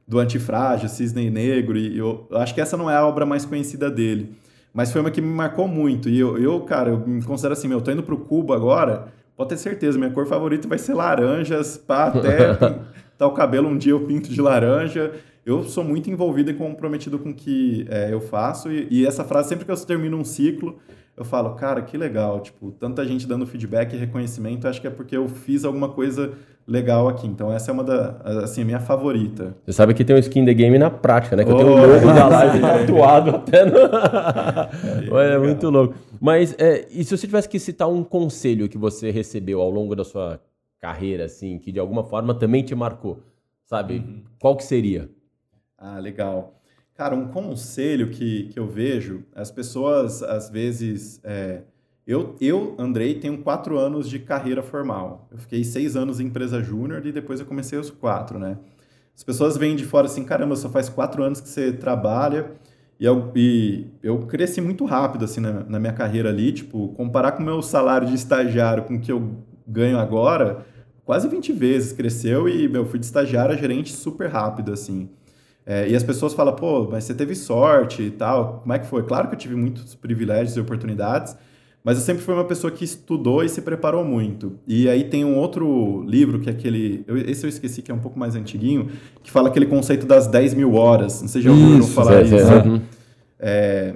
[SPEAKER 4] do Antifrágil, Cisne Negro, e eu, eu, acho que essa não é a obra mais conhecida dele. Mas foi uma que me marcou muito. E eu, eu cara, eu me considero assim, meu, eu tô indo pro Cubo agora, pode ter certeza, minha cor favorita vai ser laranjas, pá, até tá o cabelo um dia eu pinto de laranja. Eu sou muito envolvido e comprometido com o que é, eu faço. E, e essa frase, sempre que eu termino um ciclo, eu falo, cara, que legal, tipo, tanta gente dando feedback e reconhecimento, acho que é porque eu fiz alguma coisa legal aqui. Então essa é uma da, assim, a minha favorita.
[SPEAKER 2] Você sabe que tem um skin the game na prática, né? Que oh, eu tenho um logo da live tatuado até no... é, é muito louco. Mas, é, e se você tivesse que citar um conselho que você recebeu ao longo da sua carreira, assim, que de alguma forma também te marcou, sabe? Uhum. Qual que seria?
[SPEAKER 4] Ah, legal. Cara, um conselho que, que eu vejo, as pessoas às vezes. É, eu, eu, Andrei, tenho quatro anos de carreira formal. Eu fiquei seis anos em empresa júnior e depois eu comecei os quatro, né? As pessoas vêm de fora assim, caramba, só faz quatro anos que você trabalha. E eu, e eu cresci muito rápido, assim, na, na minha carreira ali. Tipo, comparar com o meu salário de estagiário com o que eu ganho agora, quase 20 vezes cresceu e, meu, fui de estagiário a gerente super rápido, assim. É, e as pessoas falam, pô, mas você teve sorte e tal. Como é que foi? Claro que eu tive muitos privilégios e oportunidades, mas eu sempre fui uma pessoa que estudou e se preparou muito. E aí tem um outro livro, que é aquele. Eu, esse eu esqueci, que é um pouco mais antiguinho, que fala aquele conceito das 10 mil horas. Não sei se já ouviram falar é, isso. É, uhum.
[SPEAKER 3] é,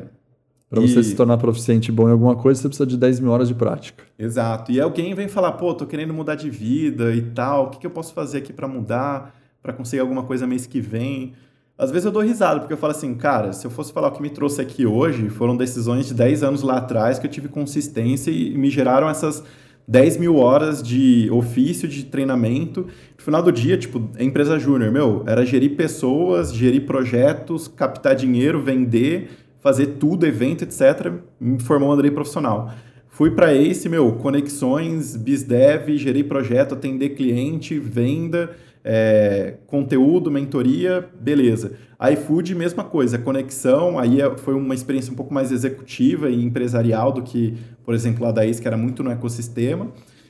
[SPEAKER 3] para você se tornar proficiente bom em alguma coisa, você precisa de 10 mil horas de prática.
[SPEAKER 4] Exato. E alguém vem falar, pô, tô querendo mudar de vida e tal, o que, que eu posso fazer aqui para mudar, para conseguir alguma coisa mês que vem? Às vezes eu dou risada, porque eu falo assim, cara, se eu fosse falar o que me trouxe aqui hoje, foram decisões de 10 anos lá atrás que eu tive consistência e me geraram essas 10 mil horas de ofício, de treinamento. No final do dia, tipo, a empresa júnior, meu, era gerir pessoas, gerir projetos, captar dinheiro, vender, fazer tudo, evento, etc. Me formou um Andrei profissional. Fui para Ace, meu, conexões, BizDev, gerir projeto, atender cliente, venda é, conteúdo, mentoria, beleza. iFood, mesma coisa, conexão, aí é, foi uma experiência um pouco mais executiva e empresarial do que, por exemplo, lá da que era muito no ecossistema.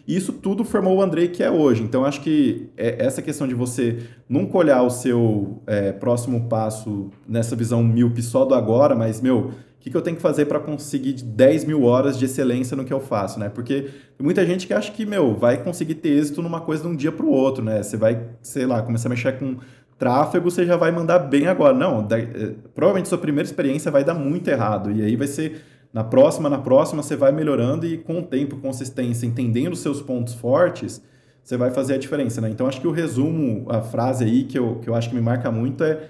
[SPEAKER 4] E isso tudo formou o Andrei que é hoje. Então, acho que é essa questão de você nunca olhar o seu é, próximo passo nessa visão míope só do agora, mas, meu, que, que eu tenho que fazer para conseguir 10 mil horas de excelência no que eu faço, né? Porque muita gente que acha que, meu, vai conseguir ter êxito numa coisa de um dia para o outro, né? Você vai, sei lá, começar a mexer com tráfego, você já vai mandar bem agora. Não, é, provavelmente sua primeira experiência vai dar muito errado. E aí vai ser na próxima, na próxima, você vai melhorando e com o tempo, consistência, entendendo os seus pontos fortes, você vai fazer a diferença, né? Então acho que o resumo, a frase aí que eu, que eu acho que me marca muito é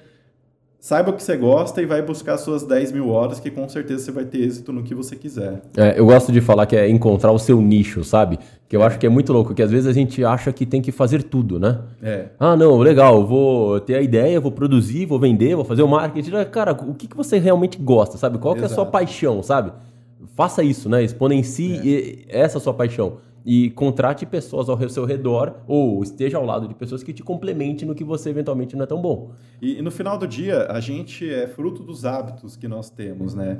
[SPEAKER 4] saiba o que você gosta e vai buscar suas 10 mil horas, que com certeza você vai ter êxito no que você quiser.
[SPEAKER 2] É, eu gosto de falar que é encontrar o seu nicho, sabe? Que eu acho que é muito louco, que às vezes a gente acha que tem que fazer tudo, né?
[SPEAKER 4] É.
[SPEAKER 2] Ah, não, legal, vou ter a ideia, vou produzir, vou vender, vou fazer o marketing. Cara, o que, que você realmente gosta, sabe? Qual é a sua paixão, sabe? Faça isso, né? Exponencie é. essa sua paixão e contrate pessoas ao seu redor ou esteja ao lado de pessoas que te complementem no que você eventualmente não é tão bom.
[SPEAKER 4] E, e, no final do dia, a gente é fruto dos hábitos que nós temos, né?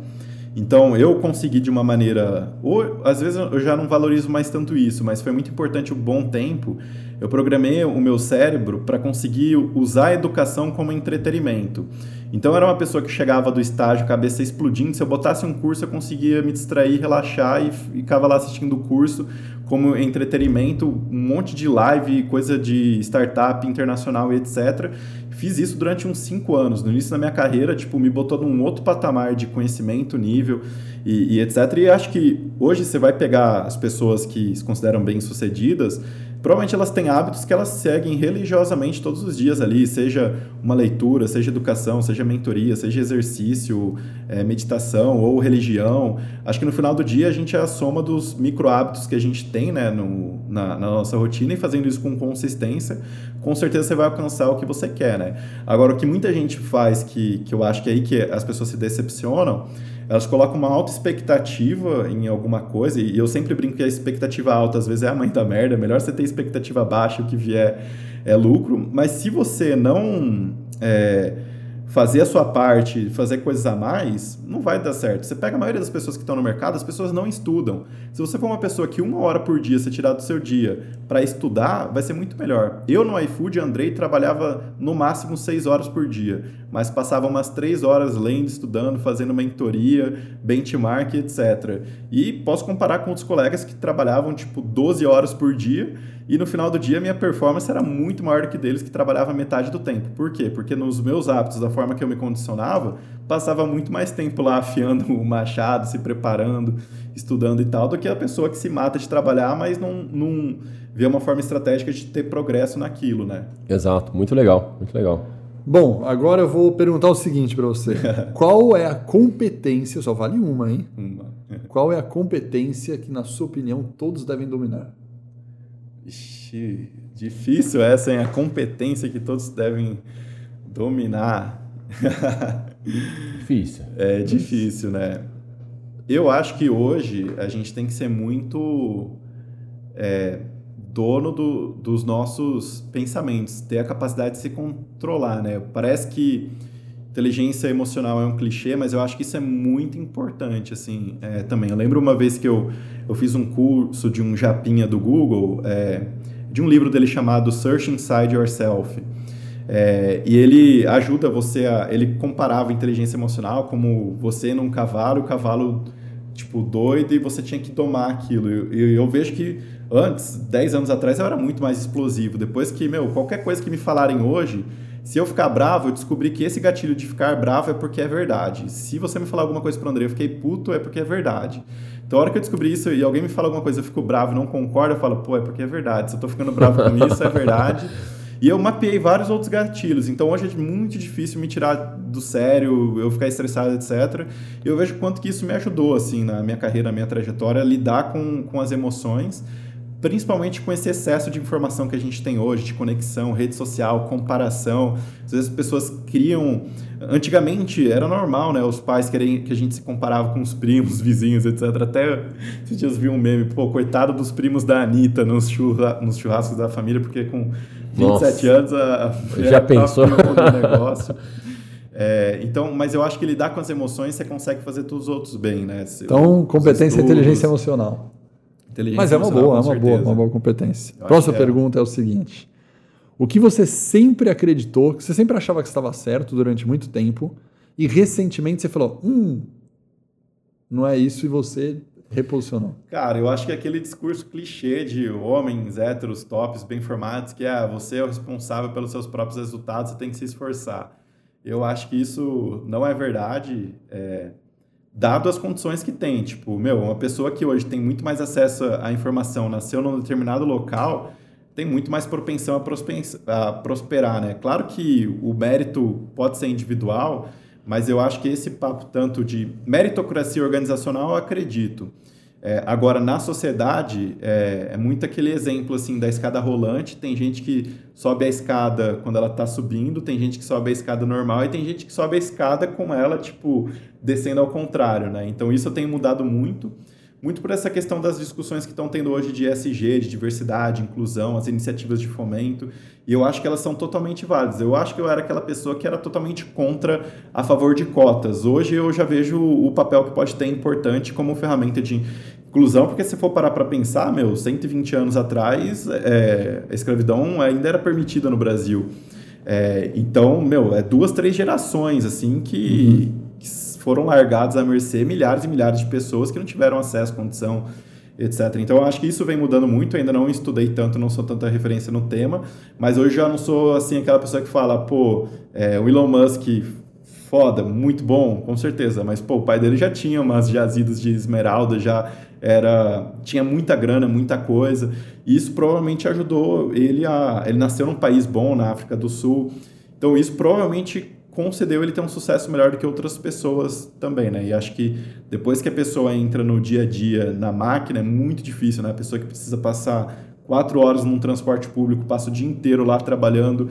[SPEAKER 4] Então eu consegui de uma maneira, ou às vezes eu já não valorizo mais tanto isso, mas foi muito importante um bom tempo. Eu programei o meu cérebro para conseguir usar a educação como entretenimento. Então era uma pessoa que chegava do estágio, cabeça explodindo. Se eu botasse um curso, eu conseguia me distrair, relaxar e ficava lá assistindo o curso como entretenimento, um monte de live, coisa de startup internacional e etc. Fiz isso durante uns cinco anos. No início da minha carreira, tipo, me botou num outro patamar de conhecimento, nível e, e etc. E acho que hoje você vai pegar as pessoas que se consideram bem-sucedidas, provavelmente elas têm hábitos que elas seguem religiosamente todos os dias ali, seja uma leitura, seja educação, seja mentoria, seja exercício, é, meditação ou religião. Acho que no final do dia a gente é a soma dos micro hábitos que a gente tem né, no, na, na nossa rotina e fazendo isso com consistência, com certeza você vai alcançar o que você quer, né? Agora, o que muita gente faz, que, que eu acho que é aí que as pessoas se decepcionam, elas colocam uma alta expectativa em alguma coisa, e eu sempre brinco que a expectativa alta às vezes é a mãe da merda, é melhor você ter expectativa baixa, o que vier é lucro, mas se você não... É, fazer a sua parte, fazer coisas a mais, não vai dar certo. Você pega a maioria das pessoas que estão no mercado, as pessoas não estudam. Se você for uma pessoa que uma hora por dia você tirar do seu dia para estudar, vai ser muito melhor. Eu no iFood, Andrei, trabalhava no máximo seis horas por dia, mas passava umas três horas lendo, estudando, fazendo mentoria, benchmark, etc. E posso comparar com outros colegas que trabalhavam tipo 12 horas por dia e no final do dia, minha performance era muito maior do que deles, que trabalhava metade do tempo. Por quê? Porque nos meus hábitos, da forma que eu me condicionava, passava muito mais tempo lá afiando o machado, se preparando, estudando e tal, do que a pessoa que se mata de trabalhar, mas não, não vê uma forma estratégica de ter progresso naquilo, né?
[SPEAKER 2] Exato, muito legal, muito legal.
[SPEAKER 3] Bom, agora eu vou perguntar o seguinte para você. Qual é a competência, só vale uma, hein?
[SPEAKER 4] Uma.
[SPEAKER 3] Qual é a competência que, na sua opinião, todos devem dominar?
[SPEAKER 4] Ixi, difícil essa, hein? A competência que todos devem dominar.
[SPEAKER 2] Difícil.
[SPEAKER 4] É difícil, né? Eu acho que hoje a gente tem que ser muito é, dono do, dos nossos pensamentos, ter a capacidade de se controlar, né? Parece que inteligência emocional é um clichê, mas eu acho que isso é muito importante, assim, é, também. Eu lembro uma vez que eu, eu fiz um curso de um japinha do Google, é, de um livro dele chamado Search Inside Yourself. É, e ele ajuda você a... Ele comparava inteligência emocional como você num cavalo, o cavalo, tipo, doido, e você tinha que domar aquilo. E eu, eu, vejo que antes, 10 anos atrás, eu era muito mais explosivo. Depois que, meu, qualquer coisa que me falarem hoje se eu ficar bravo, eu descobri que esse gatilho de ficar bravo é porque é verdade. Se você me falar alguma coisa pro André, eu fiquei puto, é porque é verdade. Então, a hora que eu descobri isso e alguém me fala alguma coisa, eu fico bravo e não concordo, eu falo, pô, é porque é verdade. Se eu tô ficando bravo com isso, é verdade. E eu mapeei vários outros gatilhos. Então, hoje é muito difícil me tirar do sério, eu ficar estressado, etc. E eu vejo quanto que isso me ajudou, assim, na minha carreira, na minha trajetória, a lidar com, com as emoções principalmente com esse excesso de informação que a gente tem hoje, de conexão, rede social, comparação. Às vezes as pessoas criam. Antigamente era normal, né? Os pais querem que a gente se comparava com os primos, vizinhos, etc. Até esses dias vi um meme, pô, coitado dos primos da Anitta nos, churra, nos churrascos da família, porque com 27 Nossa. anos a,
[SPEAKER 2] a já pensou no
[SPEAKER 4] negócio. É, então, mas eu acho que lidar com as emoções você consegue fazer todos os outros bem, né?
[SPEAKER 3] Então, competência e inteligência emocional. Inteligência Mas é uma boa, é uma boa, uma boa competência. Próxima é. pergunta é o seguinte: O que você sempre acreditou, que você sempre achava que estava certo durante muito tempo, e recentemente você falou, hum, não é isso e você reposicionou?
[SPEAKER 4] Cara, eu acho que é aquele discurso clichê de homens héteros, tops, bem formados, que é ah, você é o responsável pelos seus próprios resultados, você tem que se esforçar. Eu acho que isso não é verdade. É, dado as condições que tem. Tipo, meu, uma pessoa que hoje tem muito mais acesso à informação, nasceu num determinado local, tem muito mais propensão a, prosperar, né? Claro que o mérito pode ser individual, mas eu acho que esse papo tanto de meritocracia organizacional, eu acredito. É, agora, na sociedade, é, é, muito aquele exemplo assim da escada rolante. Tem gente que sobe a escada quando ela está subindo, tem gente que sobe a escada normal e tem gente que sobe a escada com ela, tipo, descendo ao contrário, né? Então, isso tenho mudado muito. Muito por essa questão das discussões que estão tendo hoje de ESG, de diversidade, inclusão, as iniciativas de fomento, e eu acho que elas são totalmente válidas. Eu acho que eu era aquela pessoa que era totalmente contra a favor de cotas. Hoje eu já vejo o papel que pode ter importante como ferramenta de inclusão, porque se for parar para pensar, meu, 120 anos atrás, é, a escravidão ainda era permitida no Brasil. É, então, meu, é duas, três gerações, assim, que, uhum. Foram largados à mercê milhares e milhares de pessoas que não tiveram acesso, condição, etc. Então, eu acho que isso vem mudando muito. ainda não estudei tanto, não sou tanta referência no tema, mas hoje já não sou assim aquela pessoa que fala, pô, é, o Elon Musk foda, muito bom, com certeza. Mas pô, o pai dele já tinha umas jazidas de esmeralda, já era tinha muita grana, muita coisa. E isso provavelmente ajudou ele a ele nasceu num país bom na África do Sul. Então isso provavelmente concedeu ele ter um sucesso melhor do que outras pessoas também, né? E acho que depois que a pessoa entra no dia a dia na máquina, é muito difícil, né? A pessoa que precisa passar quatro horas num transporte público, passa o dia inteiro lá trabalhando,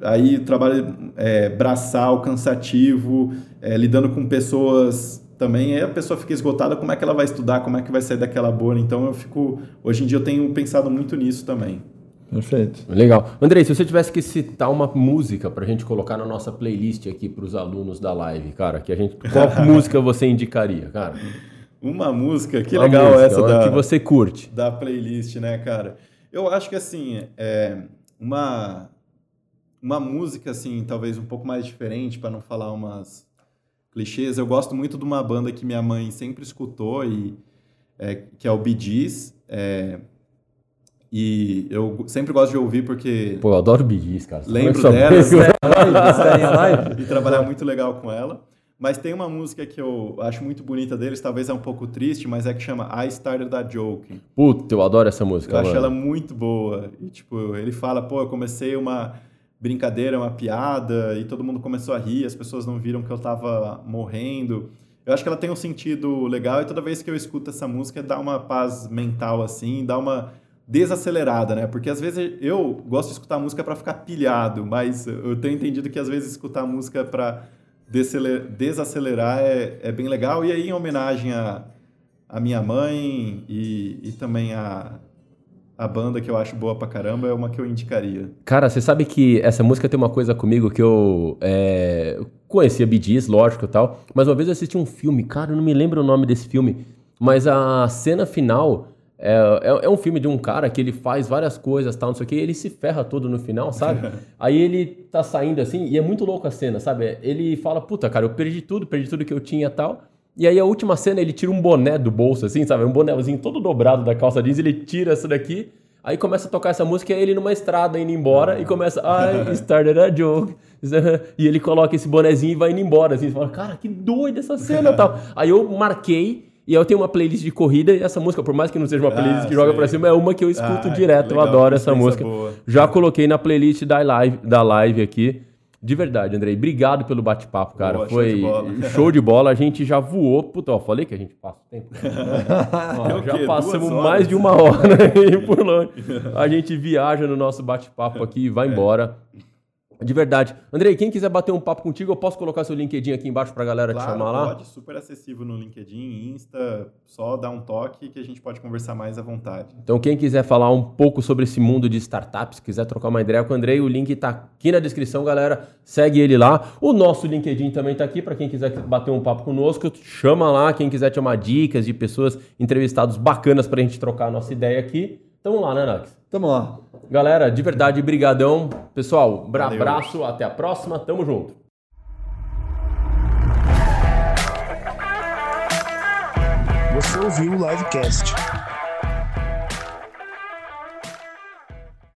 [SPEAKER 4] aí trabalho é, braçal, cansativo, é, lidando com pessoas também, aí a pessoa fica esgotada, como é que ela vai estudar, como é que vai sair daquela bolha? Então eu fico, hoje em dia eu tenho pensado muito nisso também.
[SPEAKER 3] Perfeito.
[SPEAKER 2] Legal. Andrei, se você tivesse que citar uma música para a gente colocar na nossa playlist aqui para os alunos da live, cara, que a gente, qual música você indicaria, cara?
[SPEAKER 4] Uma música, que uma legal música, essa da
[SPEAKER 2] que você curte
[SPEAKER 4] da playlist, né, cara? Eu acho que assim, é uma uma música assim, talvez um pouco mais diferente para não falar umas clichês. Eu gosto muito de uma banda que minha mãe sempre escutou e é, que é o Bee Gees. É, e eu sempre gosto de ouvir porque.
[SPEAKER 2] Pô, eu adoro Bee cara.
[SPEAKER 4] Lembro delas. Né? e trabalhar muito legal com ela. Mas tem uma música que eu acho muito bonita deles, talvez é um pouco triste, mas é que chama I Started a Joke.
[SPEAKER 2] Puta, eu adoro essa música.
[SPEAKER 4] Eu mano. acho ela muito boa. E, tipo, ele fala, pô, eu comecei uma brincadeira, uma piada, e todo mundo começou a rir, as pessoas não viram que eu tava morrendo. Eu acho que ela tem um sentido legal, e toda vez que eu escuto essa música, dá uma paz mental, assim, dá uma desacelerada, né? Porque às vezes eu gosto de escutar música para ficar pilhado, mas eu tenho entendido que às vezes escutar música para desacelerar é, é bem legal. E aí, em homenagem a, a minha mãe e, e também a, a banda que eu acho boa pra caramba, é uma que eu indicaria.
[SPEAKER 2] Cara, você sabe que essa música tem uma coisa comigo que eu é, conhecia Gees, lógico e tal, mas uma vez eu assisti um filme, cara, eu não me lembro o nome desse filme, mas a cena final é, é, é, um filme de um cara que ele faz várias coisas, tal, não sei o que, ele se ferra todo no final, sabe? Aí ele tá saindo assim, e é muito louco a cena, sabe? Ele fala, puta, cara, eu perdi tudo, perdi tudo que eu tinha tal. E aí a última cena ele tira um boné do bolso, assim, sabe? Um bonézinho todo dobrado da calça jeans, ele tira isso daqui, aí começa a tocar essa música, e ele numa estrada indo embora, e começa, I started a joke. E ele coloca esse bonezinho e vai indo embora, assim, você fala, cara, que doido essa cena tal. Aí eu marquei e eu tenho uma playlist de corrida e essa música, por mais que não seja uma playlist ah, que joga pra cima, é uma que eu escuto ah, direto. Legal, eu adoro essa música. Boa. Já coloquei na playlist da live, da live aqui. De verdade, Andrei. Obrigado pelo bate-papo, cara. Boa, Foi show de, bola. show de bola. A gente já voou. Puta, ó, falei que a gente passa o tempo. ó, já passamos mais de uma hora aí por longe. A gente viaja no nosso bate-papo aqui e vai é. De verdade. Andrei, quem quiser bater um papo contigo, eu posso colocar seu LinkedIn aqui embaixo para a galera claro, te chamar lá?
[SPEAKER 4] pode, super acessível no LinkedIn, Insta, só dá um toque que a gente pode conversar mais à vontade.
[SPEAKER 2] Então, quem quiser falar um pouco sobre esse mundo de startups, quiser trocar uma ideia com o Andrei, o link está aqui na descrição, galera. Segue ele lá. O nosso LinkedIn também está aqui para quem quiser bater um papo conosco. Chama lá, quem quiser te chamar dicas de pessoas entrevistados bacanas para a gente trocar a nossa ideia aqui. Tamo lá, né, Nax?
[SPEAKER 3] Tamo lá.
[SPEAKER 2] Galera, de verdade, brigadão. Pessoal, um abraço, até a próxima, tamo junto.
[SPEAKER 1] Você ouviu o Livecast.